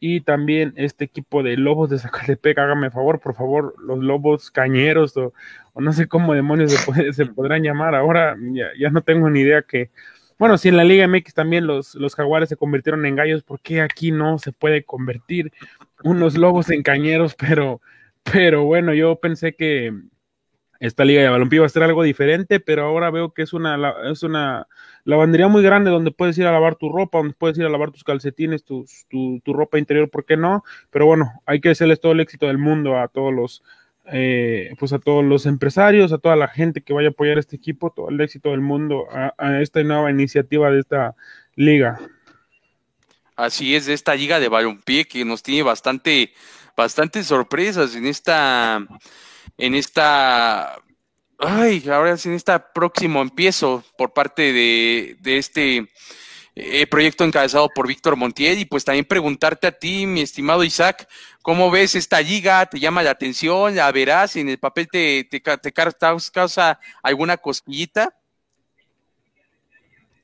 y también este equipo de Lobos de Zacatepec, hágame favor, por favor, los Lobos Cañeros o, no sé cómo demonios se, podrán llamar ahora, ya, no tengo ni idea que, bueno, si en la Liga MX también los, los jaguares se convirtieron en gallos, ¿por qué aquí no se puede convertir unos lobos en cañeros? Pero, pero bueno, yo pensé que, esta liga de balompié va a ser algo diferente, pero ahora veo que es una, es una lavandería muy grande donde puedes ir a lavar tu ropa, donde puedes ir a lavar tus calcetines, tu, tu, ropa interior, ¿por qué no? Pero bueno, hay que hacerles todo el éxito del mundo a todos los, eh, pues a todos los empresarios, a toda la gente que vaya a apoyar este equipo, todo el éxito del mundo a, esta nueva iniciativa de esta liga. Así es, de esta liga de balompié que nos tiene bastante, bastante sorpresas en esta en esta, ay, ahora sí, en esta próximo empiezo por parte de, este eh, proyecto encabezado por Víctor Montiel y pues también preguntarte a ti, mi estimado Isaac, ¿cómo ves esta liga? ¿Te llama la atención? ¿La verás? ¿En el papel te, te, te causa alguna cosquillita?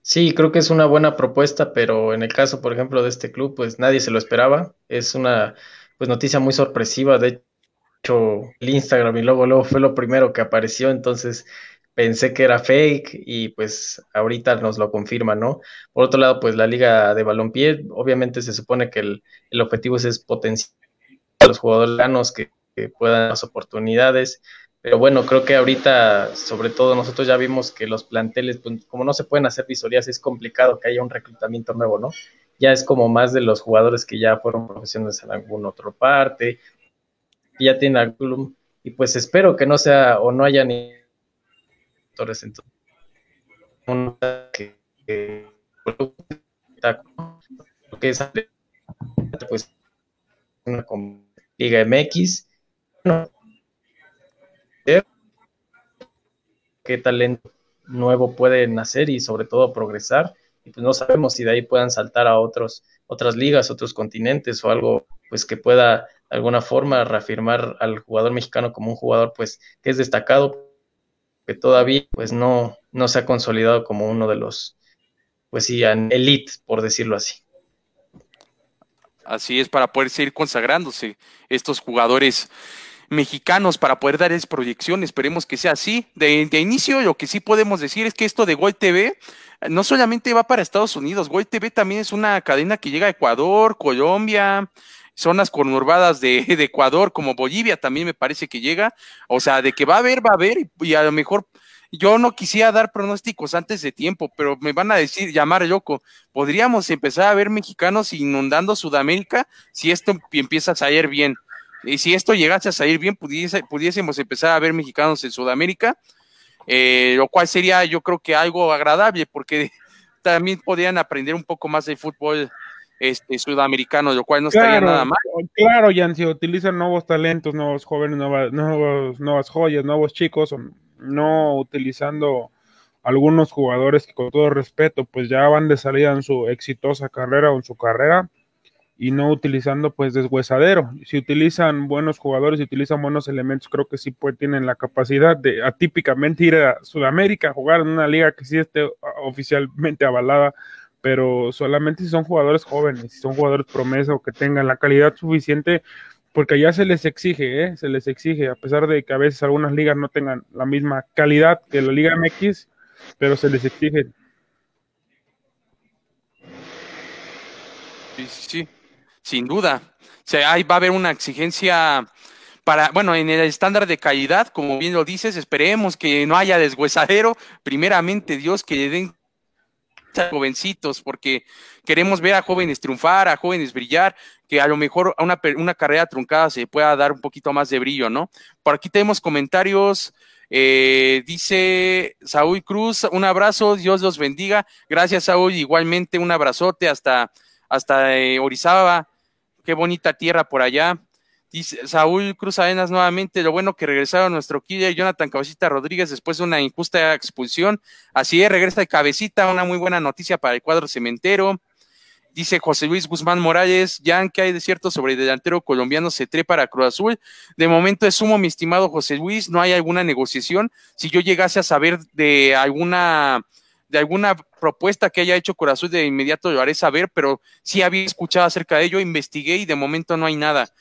Sí, creo que es una buena propuesta, pero en el caso, por ejemplo, de este club, pues nadie se lo esperaba. Es una pues noticia muy sorpresiva. De el Instagram y luego, luego fue lo primero que apareció, entonces pensé que era fake y pues ahorita nos lo confirma, ¿no? Por otro lado, pues la liga de balompié, obviamente se supone que el, el objetivo es, potenciar a los jugadores ganos que, que puedan las oportunidades, pero bueno, creo que ahorita, sobre todo nosotros ya vimos que los planteles, pues, como no se pueden hacer visorías, es complicado que haya un reclutamiento nuevo, ¿no? Ya es como más de los jugadores que ya fueron profesionales en alguna otra parte, ya tiene al club y pues espero que no sea o no haya ni entonces que, que, que es pues una Liga MX qué talento nuevo puede nacer y sobre todo progresar y pues no sabemos si de ahí puedan saltar a otros otras ligas, otros continentes o algo pues que pueda alguna forma reafirmar al jugador mexicano como un jugador pues que es destacado, que todavía pues no, no se ha consolidado como uno de los pues sí, elite, por decirlo así. Así es, para poder seguir consagrándose estos jugadores mexicanos para poder darles proyección. Esperemos que sea así. De, de, inicio, lo que sí podemos decir es que esto de Gol TV no solamente va para Estados Unidos, Gol TV también es una cadena que llega a Ecuador, Colombia, zonas conurbadas de, (laughs) de, Ecuador, como Bolivia también me parece que llega. O sea, de que va a haber, va a haber, y, a lo mejor yo no quisiera dar pronósticos antes de tiempo, pero me van a decir, llamar loco, podríamos empezar a ver mexicanos inundando Sudamérica si esto empieza a salir bien. Y si esto llegase a salir bien, pudiésemos empezar a ver mexicanos en Sudamérica, eh, lo cual sería yo creo que algo agradable, porque (laughs) también podrían aprender un poco más de fútbol este, sudamericano, lo cual no estaría nada mal. Claro, Jan, si utilizan nuevos talentos, nuevos jóvenes, nuevas, nuevos, nuevas joyas, nuevos chicos, no utilizando algunos jugadores que con todo respeto, pues ya van de salida en su exitosa carrera o en su carrera y no utilizando pues deshuesadero. Si utilizan buenos jugadores, si utilizan buenos elementos, creo que sí pues, tienen la capacidad de atípicamente ir a Sudamérica a jugar en una liga que sí esté oficialmente avalada pero solamente si son jugadores jóvenes, si son jugadores promesa o que tengan la calidad suficiente, porque ya se les exige, ¿eh? se les exige, a pesar de que a veces algunas ligas no tengan la misma calidad que la Liga MX, pero se les exige. Sí, sí, sin duda. O sea, ahí va a haber una exigencia para, bueno, en el estándar de calidad, como bien lo dices, esperemos que no haya deshuesadero, primeramente Dios que le den jovencitos, porque queremos ver a jóvenes triunfar, a jóvenes brillar, que a lo mejor a una, una carrera truncada se pueda dar un poquito más de brillo, ¿no? Por aquí tenemos comentarios. Eh, dice Saúl Cruz, un abrazo, Dios los bendiga. Gracias, Saúl. Igualmente, un abrazote hasta, hasta eh, Orizaba. Qué bonita tierra por allá. Dice Saúl Cruz Arenas nuevamente, lo bueno que regresaron nuestro killer Jonathan Cabecita Rodríguez después de una injusta expulsión. Así es, regresa de Cabecita, una muy buena noticia para el cuadro cementero. Dice José Luis Guzmán Morales, ya que hay de cierto sobre el delantero colombiano se para Cruz Azul. De momento es sumo, mi estimado José Luis, no hay alguna negociación. Si yo llegase a saber de alguna de alguna propuesta que haya hecho Azul, de inmediato lo haré saber, pero sí había escuchado acerca de ello, investigué y de momento no hay nada.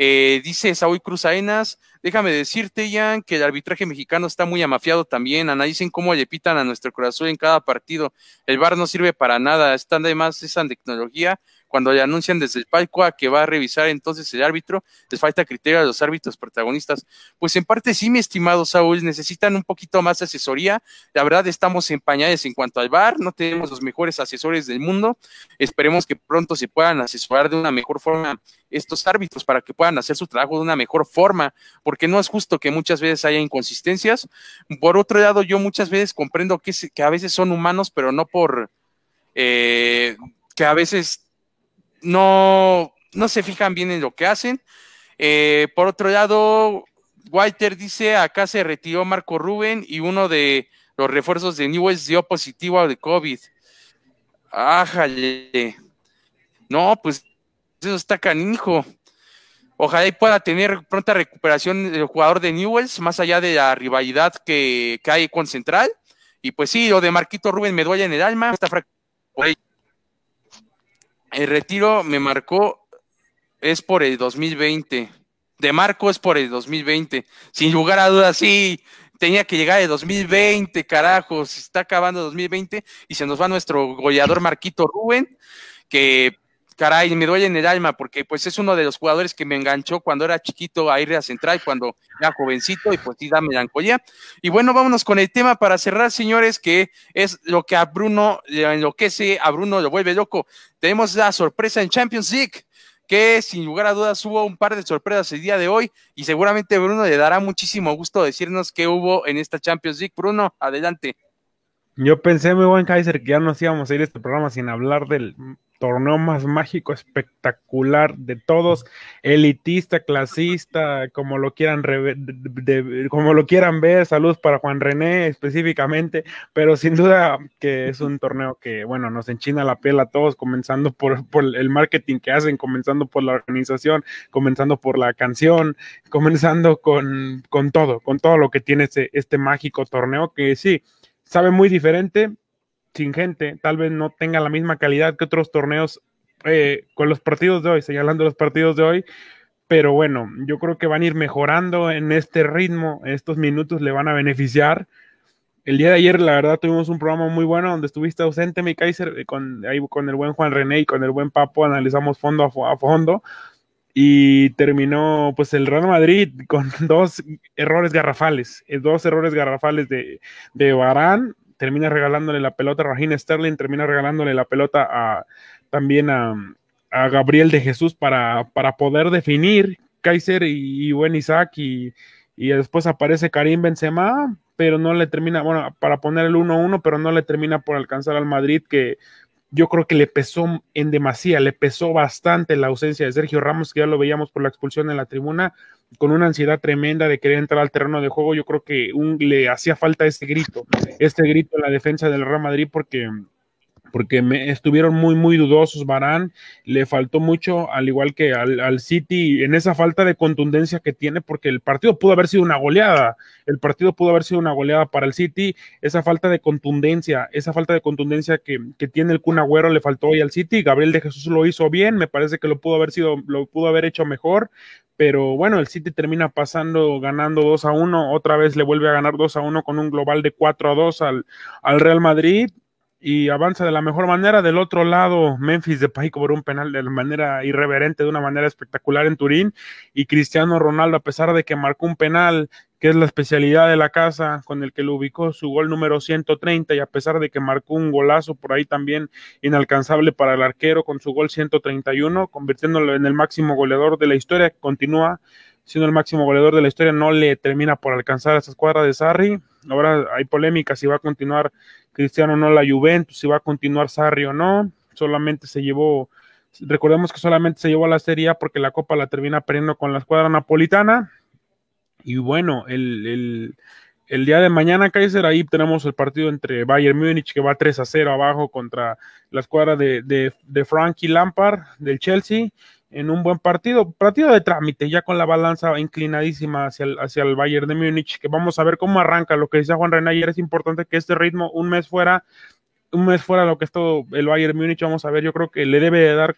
Eh, dice Saúl Cruz Aenas, déjame decirte, Jan, que el arbitraje mexicano está muy amafiado también. Analicen cómo le pitan a nuestro corazón en cada partido. El VAR no sirve para nada. Están además esa tecnología cuando le anuncian desde el palco a que va a revisar entonces el árbitro, les falta criterio a los árbitros protagonistas. Pues en parte sí, mi estimado Saúl, necesitan un poquito más de asesoría. La verdad estamos en pañales en cuanto al VAR, no tenemos los mejores asesores del mundo. Esperemos que pronto se puedan asesorar de una mejor forma estos árbitros para que puedan hacer su trabajo de una mejor forma, porque no es justo que muchas veces haya inconsistencias. Por otro lado, yo muchas veces comprendo que, que a veces son humanos, pero no por eh, que a veces no, no se fijan bien en lo que hacen. Eh, por otro lado, Walter dice, acá se retiró Marco Rubén y uno de los refuerzos de Newells dio positivo de COVID. Ájale. No, pues eso está canijo. Ojalá y pueda tener pronta recuperación el jugador de Newells, más allá de la rivalidad que, que hay con Central. Y pues sí, lo de Marquito Rubén me duele en el alma. Está el retiro me marcó, es por el 2020. De Marco es por el 2020. Sin lugar a dudas, sí, tenía que llegar el 2020, carajos. Está acabando el 2020 y se nos va nuestro goleador Marquito Rubén, que caray, me duele en el alma porque pues es uno de los jugadores que me enganchó cuando era chiquito a ir a Central, cuando era jovencito y pues sí da melancolía. Y bueno, vámonos con el tema para cerrar, señores, que es lo que a Bruno le enloquece, a Bruno lo vuelve loco. Tenemos la sorpresa en Champions League que sin lugar a dudas hubo un par de sorpresas el día de hoy y seguramente Bruno le dará muchísimo gusto decirnos qué hubo en esta Champions League. Bruno, adelante. Yo pensé, muy buen Kaiser, que ya nos íbamos a ir a este programa sin hablar del torneo más mágico, espectacular de todos, elitista, clasista, como lo quieran como lo quieran ver, saludos para Juan René específicamente, pero sin duda que es un torneo que, bueno, nos enchina la piel a todos, comenzando por, el marketing que hacen, comenzando por la organización, comenzando por la canción, comenzando con, con todo, con todo lo que tiene este, este mágico torneo que sí, sabe muy diferente, sin gente, tal vez no tenga la misma calidad que otros torneos eh, con los partidos de hoy, señalando los partidos de hoy, pero bueno, yo creo que van a ir mejorando en este ritmo, estos minutos le van a beneficiar. El día de ayer, la verdad, tuvimos un programa muy bueno donde estuviste ausente, mi Kaiser, eh, con, ahí con el buen Juan René y con el buen Papo, analizamos fondo a, fondo. y terminó pues el Real Madrid con (laughs) dos errores garrafales, eh, dos errores garrafales de, de Barán, termina regalándole la pelota a Raheem Sterling, termina regalándole la pelota a, también a, Gabriel de Jesús para, para poder definir Kaiser y, buen Isaac y, y, después aparece Karim Benzema, pero no le termina, bueno, para poner el 1-1, pero no le termina por alcanzar al Madrid que yo creo que le pesó en demasía, le pesó bastante la ausencia de Sergio Ramos, que ya lo veíamos por la expulsión en la tribuna, con una ansiedad tremenda de querer entrar al terreno de juego. Yo creo que un, le hacía falta este grito, este grito en la defensa del Real Madrid, porque porque me estuvieron muy, muy dudosos. Barán le faltó mucho, al igual que al, City, en esa falta de contundencia que tiene, porque el partido pudo haber sido una goleada. El partido pudo haber sido una goleada para el City. Esa falta de contundencia, esa falta de contundencia que, tiene el Kun Agüero le faltó hoy al City. Gabriel de Jesús lo hizo bien, me parece que lo pudo haber sido, lo pudo haber hecho mejor. Pero bueno, el City termina pasando, ganando 2 a 1, otra vez le vuelve a ganar 2 a 1 con un global de 4 a 2 al, al Real Madrid y avanza de la mejor manera. Del otro lado, Memphis de Pay cobró un penal de manera irreverente, de una manera espectacular en Turín. Y Cristiano Ronaldo, a pesar de que marcó un penal, que es la especialidad de la casa, con el que lo ubicó su gol número 130, y a pesar de que marcó un golazo por ahí también inalcanzable para el arquero con su gol 131, convirtiéndolo en el máximo goleador de la historia, continúa siendo el máximo goleador de la historia, no le termina por alcanzar a esa escuadra de Sarri. Ahora hay polémica si va a continuar Cristiano no la Juventus, si va a continuar Sarri o no. Solamente se llevó, recordemos que solamente se llevó a la Serie A porque la Copa la termina perdiendo con la escuadra napolitana. Y bueno, el, día de mañana, Kaiser, ahí tenemos el partido entre Bayern Múnich, que va 3 a 0 abajo contra la escuadra de, de, de Frankie Lampard del Chelsea en un buen partido, partido de trámite, ya con la balanza inclinadísima hacia el, hacia el Bayern de Múnich, que vamos a ver cómo arranca. Lo que decía Juan René ayer es importante que este ritmo, un mes fuera, un mes fuera lo que es todo el Bayern Múnich, vamos a ver, yo creo que le debe de dar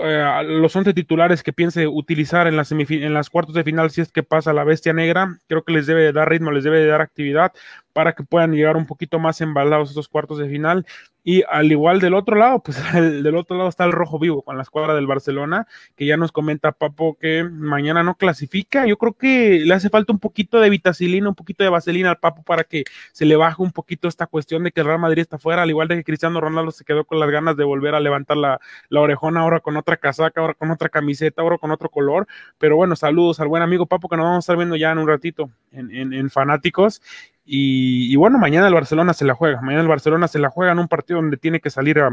eh, los 11 titulares que piense utilizar en las, en las cuartos de final si es que pasa la bestia negra, creo que les debe de dar ritmo, les debe de dar actividad para que puedan llegar un poquito más embalados estos cuartos de final y al igual del otro lado, pues (laughs) del otro lado está el rojo vivo con la escuadra del Barcelona, que ya nos comenta Papo que mañana no clasifica. Yo creo que le hace falta un poquito de vitacilina, un poquito de vaselina al Papo para que se le baje un poquito esta cuestión de que el Real Madrid está fuera, al igual de que Cristiano Ronaldo se quedó con las ganas de volver a levantar la, la orejona ahora con otra casaca, ahora con otra camiseta, ahora con otro color. Pero bueno, saludos al buen amigo Papo que nos vamos a estar viendo ya en un ratito en, en Fanáticos. Y, bueno, mañana el Barcelona se la juega. Mañana el Barcelona se la juega en un partido donde tiene que salir a.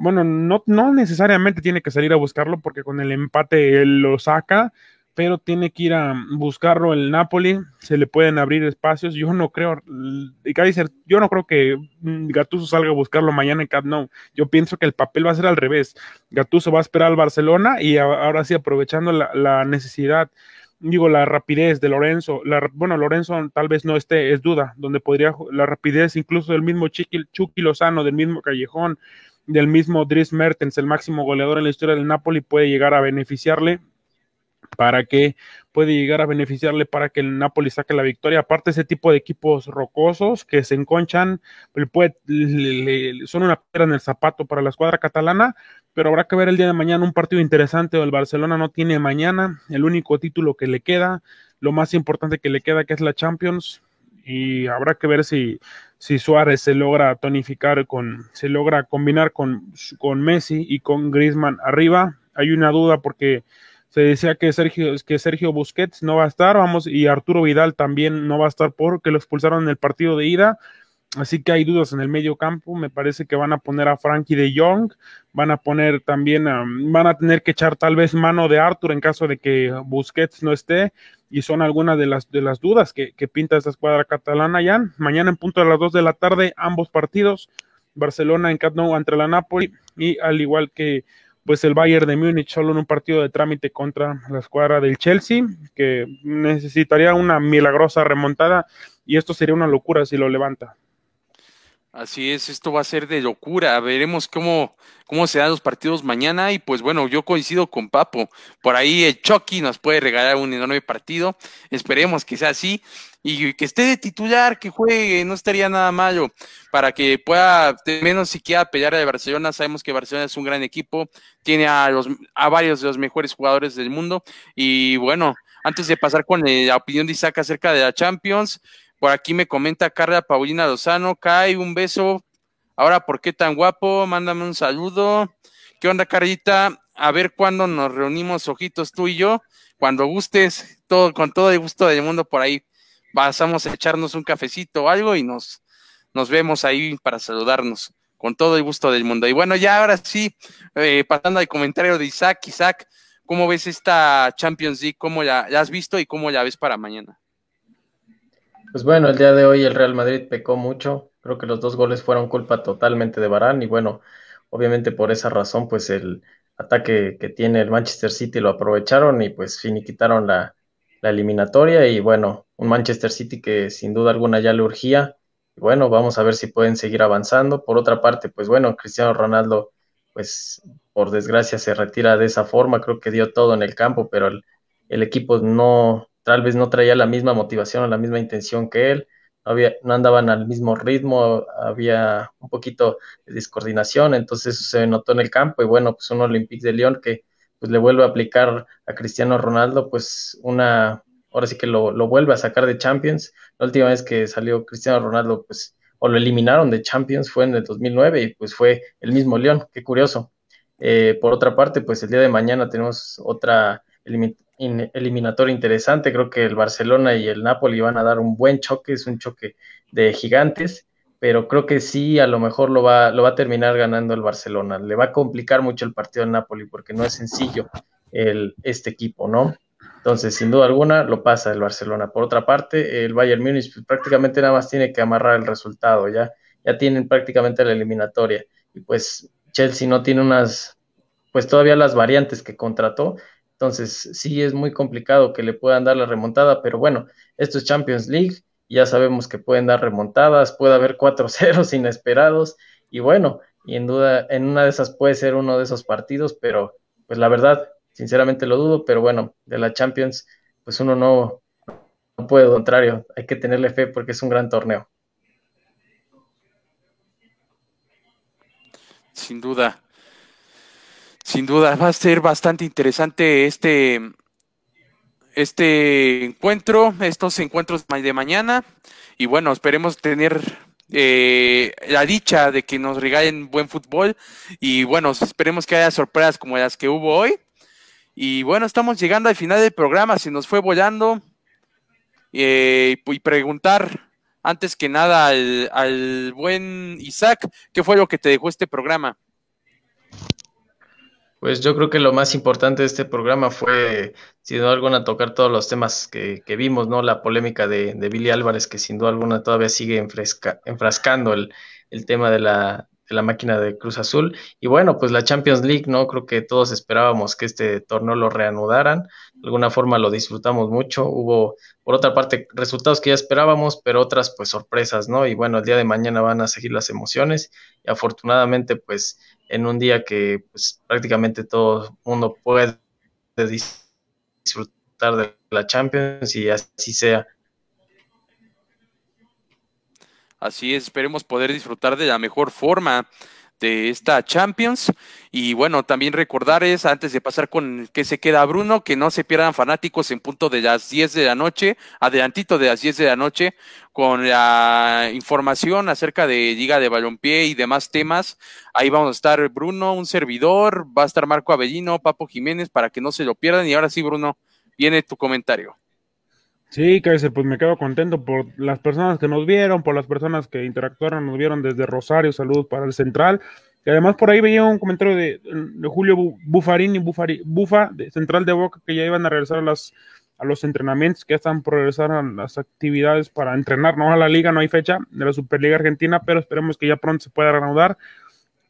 bueno, no, no necesariamente tiene que salir a buscarlo porque con el empate él lo saca, pero tiene que ir a buscarlo el Napoli. Se le pueden abrir espacios. Yo no creo. yo no creo que Gatuso salga a buscarlo mañana en Camp Nou. Yo pienso que el papel va a ser al revés. Gatuso va a esperar al Barcelona y ahora sí, aprovechando la necesidad digo, la rapidez de Lorenzo, la, bueno, Lorenzo tal vez no esté, es duda, donde podría, la rapidez incluso del mismo Chucky, Chucky Lozano, del mismo Callejón, del mismo Dries Mertens, el máximo goleador en la historia del Napoli, puede llegar a beneficiarle para que puede llegar a beneficiarle para que el Napoli saque la victoria. Aparte, ese tipo de equipos rocosos que se enconchan, puede, son una piedra en el zapato para la escuadra catalana, pero habrá que ver el día de mañana un partido interesante. El Barcelona no tiene mañana el único título que le queda, lo más importante que le queda, que es la Champions. Y habrá que ver si, si Suárez se logra tonificar con, se logra combinar con, con Messi y con Griezmann arriba. Hay una duda porque se decía que Sergio, que Sergio Busquets no va a estar, vamos, y Arturo Vidal también no va a estar porque lo expulsaron en el partido de ida. Así que hay dudas en el medio campo. Me parece que van a poner a Frankie de Jong, van a poner también, van a tener que echar tal vez mano de Arthur en caso de que Busquets no esté. Y son algunas de las, de las dudas que, que pinta esta escuadra catalana ya. Mañana en punto de las 2 de la tarde, ambos partidos. Barcelona en Camp Nou ante la Napoli y al igual que pues el Bayern de Múnich solo en un partido de trámite contra la escuadra del Chelsea, que necesitaría una milagrosa remontada y esto sería una locura si lo levanta. Así es, esto va a ser de locura. Veremos cómo, cómo se los partidos mañana. Y pues bueno, yo coincido con Papo. Por ahí el Chucky nos puede regalar un enorme partido. Esperemos que sea así. Y que esté de titular, que juegue, no estaría nada malo. Para que pueda, menos siquiera pelear a Barcelona. Sabemos que Barcelona es un gran equipo. Tiene a, los, a varios de los mejores jugadores del mundo. Y bueno, antes de pasar con la opinión de Isaac acerca de la Champions. Por aquí me comenta Carla Paulina Lozano, Kai, un beso. Ahora, ¿por qué tan guapo? Mándame un saludo. ¿Qué onda, Carlita? A ver cuándo nos reunimos, ojitos, tú y yo. Cuando gustes, todo, con todo el gusto del mundo por ahí. Pasamos a echarnos un cafecito o algo y nos, nos vemos ahí para saludarnos. Con todo el gusto del mundo. Y bueno, ya ahora sí, eh, pasando al comentario de Isaac. Isaac, ¿cómo ves esta Champions League? ¿Cómo ya, ya has visto y cómo ya ves para mañana? Pues bueno, el día de hoy el Real Madrid pecó mucho. Creo que los dos goles fueron culpa totalmente de Barán y bueno, obviamente por esa razón, pues el ataque que tiene el Manchester City lo aprovecharon y pues finiquitaron la, la eliminatoria y bueno, un Manchester City que sin duda alguna ya le urgía. Y bueno, vamos a ver si pueden seguir avanzando. Por otra parte, pues bueno, Cristiano Ronaldo, pues por desgracia se retira de esa forma. Creo que dio todo en el campo, pero el, el equipo no, tal vez no traía la misma motivación o la misma intención que él, no, había, no andaban al mismo ritmo, había un poquito de descoordinación, entonces eso se notó en el campo y bueno, pues un Olympique de Lyon que pues le vuelve a aplicar a Cristiano Ronaldo pues una, ahora sí que lo, lo vuelve a sacar de Champions, la última vez que salió Cristiano Ronaldo pues o lo eliminaron de Champions fue en el 2009 y pues fue el mismo León, qué curioso. Eh, por otra parte, pues el día de mañana tenemos otra eliminatoria interesante. Creo que el Barcelona y el Napoli van a dar un buen choque, es un choque de gigantes, pero creo que sí, a lo mejor lo va, lo va a terminar ganando el Barcelona. Le va a complicar mucho el partido al Napoli porque no es sencillo el, este equipo, ¿no? Entonces, sin duda alguna, lo pasa el Barcelona. Por otra parte, el Bayern Múnich pues, prácticamente nada más tiene que amarrar el resultado, ya, ya tienen prácticamente la eliminatoria. Y pues Chelsea no tiene unas, pues todavía las variantes que contrató, entonces, sí es muy complicado que le puedan dar la remontada, pero bueno, esto es Champions League, ya sabemos que pueden dar remontadas, puede haber 4-0 (laughs) inesperados, y bueno, y en duda, en una de esas puede ser uno de esos partidos, pero pues la verdad, sinceramente lo dudo, pero bueno, de la Champions, pues uno no, no puede, contrario, hay que tenerle fe porque es un gran torneo. Sin duda. Sin duda, va a ser bastante interesante este, este encuentro, estos encuentros de mañana. Y bueno, esperemos tener eh, la dicha de que nos regalen buen fútbol. Y bueno, esperemos que haya sorpresas como las que hubo hoy. Y bueno, estamos llegando al final del programa, se nos fue volando. Eh, y preguntar antes que nada al, al buen Isaac, ¿qué fue lo que te dejó este programa? Pues yo creo que lo más importante de este programa fue, sin duda alguna, tocar todos los temas que, vimos, ¿no? La polémica de, de, Billy Álvarez, que sin duda alguna todavía sigue enfrascando el, tema de la, de la máquina de Cruz Azul. Y bueno, pues la Champions League, ¿no? Creo que todos esperábamos que este torneo lo reanudaran. De alguna forma lo disfrutamos mucho. Hubo, por otra parte, resultados que ya esperábamos, pero otras, pues, sorpresas, ¿no? Y bueno, el día de mañana van a seguir las emociones. Y afortunadamente, pues, en un día que pues, prácticamente todo el mundo puede disfrutar de la Champions y así sea. Así es, esperemos poder disfrutar de la mejor forma de esta Champions. Y bueno, también recordar es, antes de pasar con que se queda Bruno, que no se pierdan fanáticos en punto de las 10 de la noche, adelantito de las 10 de la noche, con la información acerca de Liga de Balompié y demás temas. Ahí vamos a estar Bruno, un servidor, va a estar Marco Avellino, Papo Jiménez, para que no se lo pierdan. Y ahora sí, Bruno, viene tu comentario. Sí, Kaiser, pues me quedo contento por las personas que nos vieron, por las personas que interactuaron, nos vieron desde Rosario, saludos para el Central. Y además por ahí veía un comentario de, Julio Bufarini, Bufari, Bufa, de Central de Boca, que ya iban a regresar a, las, a los entrenamientos, que ya están por regresar a las actividades para entrenar, no a la liga, no hay fecha de la Superliga Argentina, pero esperemos que ya pronto se pueda reanudar.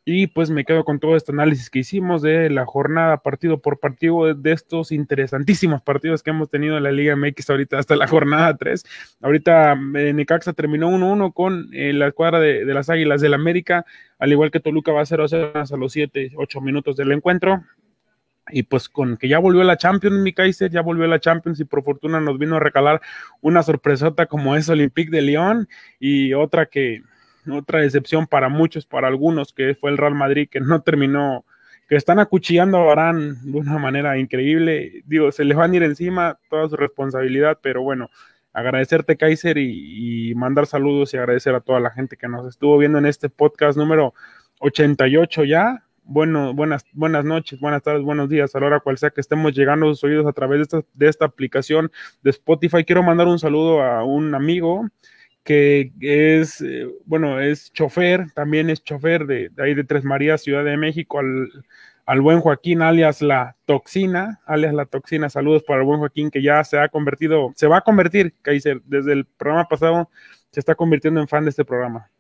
Y pues me quedo con todo este análisis que hicimos de la jornada partido por partido de estos interesantísimos partidos que hemos tenido en la Liga MX ahorita hasta la jornada 3. Ahorita eh, Necaxa terminó 1-1 con eh, la escuadra de, las Águilas del América, al igual que Toluca va a 0-0 a los 7, 8 minutos del encuentro. Y pues con que ya volvió la Champions, mi Kaiser, ya volvió la Champions y por fortuna nos vino a recalar una sorpresota como es Olympique de Lyon y otra que otra decepción para muchos, para algunos, que fue el Real Madrid, que no terminó, que están acuchillando a Barán de una manera increíble. Digo, se les van a ir encima toda su responsabilidad, pero bueno, agradecerte, Kaiser, y, mandar saludos y agradecer a toda la gente que nos estuvo viendo en este podcast número 88 ya. Bueno, buenas, buenas noches, buenas tardes, buenos días, a la hora cual sea que estemos llegando a sus oídos a través de esta, de esta aplicación de Spotify. Quiero mandar un saludo a un amigo que es, eh, bueno, es chofer, también es chofer de, ahí de Tres Marías, Ciudad de México, al, buen Joaquín, alias la toxina, alias la toxina. Saludos para el buen Joaquín, que ya se ha convertido, se va a convertir, Kaiser, desde el programa pasado, se está convirtiendo en fan de este programa.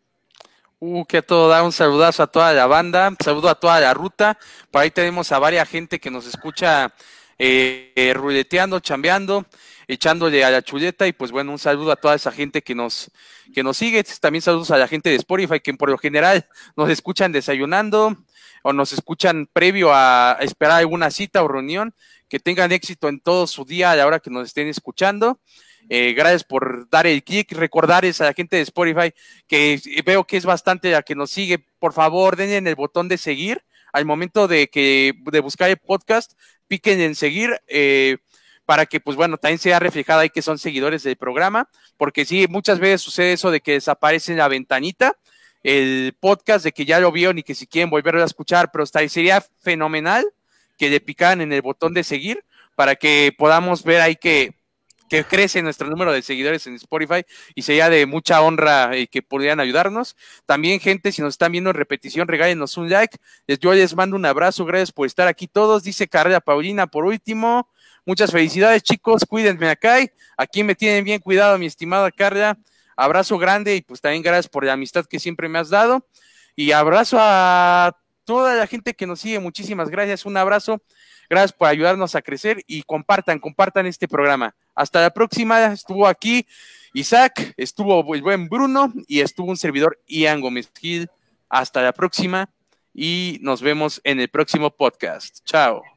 Uh, que todo da un saludazo a toda la banda, saludo a toda la ruta. Por ahí tenemos a varias gente que nos escucha eh, eh, chambeando echándole a la chuleta y pues bueno, un saludo a toda esa gente que nos, que nos sigue, también saludos a la gente de Spotify que por lo general nos escuchan desayunando o nos escuchan previo a esperar alguna cita o reunión, que tengan éxito en todo su día a la hora que nos estén escuchando. Eh, gracias por dar el clic, recordar a la gente de Spotify que veo que es bastante la que nos sigue. Por favor, denle el botón de seguir al momento de que de buscar el podcast, piquen en seguir. Eh, para que, pues bueno, también sea reflejada ahí que son seguidores del programa, porque sí, muchas veces sucede eso de que desaparece la ventanita el podcast, de que ya lo vieron y que si quieren volverlo a escuchar, pero está, sería fenomenal que le picaran en el botón de seguir para que podamos ver ahí que, que crece nuestro número de seguidores en Spotify y sería de mucha honra eh, que pudieran ayudarnos. También, gente, si nos están viendo en repetición, regálenos un like. Yo les mando un abrazo, gracias por estar aquí todos. Dice Carrera Paulina, por último, Muchas felicidades, chicos. Cuídenme acá. Aquí me tienen bien cuidado, mi estimada Carla. Abrazo grande y pues también gracias por la amistad que siempre me has dado. Y abrazo a toda la gente que nos sigue. Muchísimas gracias. Un abrazo. Gracias por ayudarnos a crecer y compartan, compartan este programa. Hasta la próxima. Estuvo aquí Isaac, estuvo el buen Bruno y estuvo un servidor Ian Gómez Gil. Hasta la próxima y nos vemos en el próximo podcast. Chao.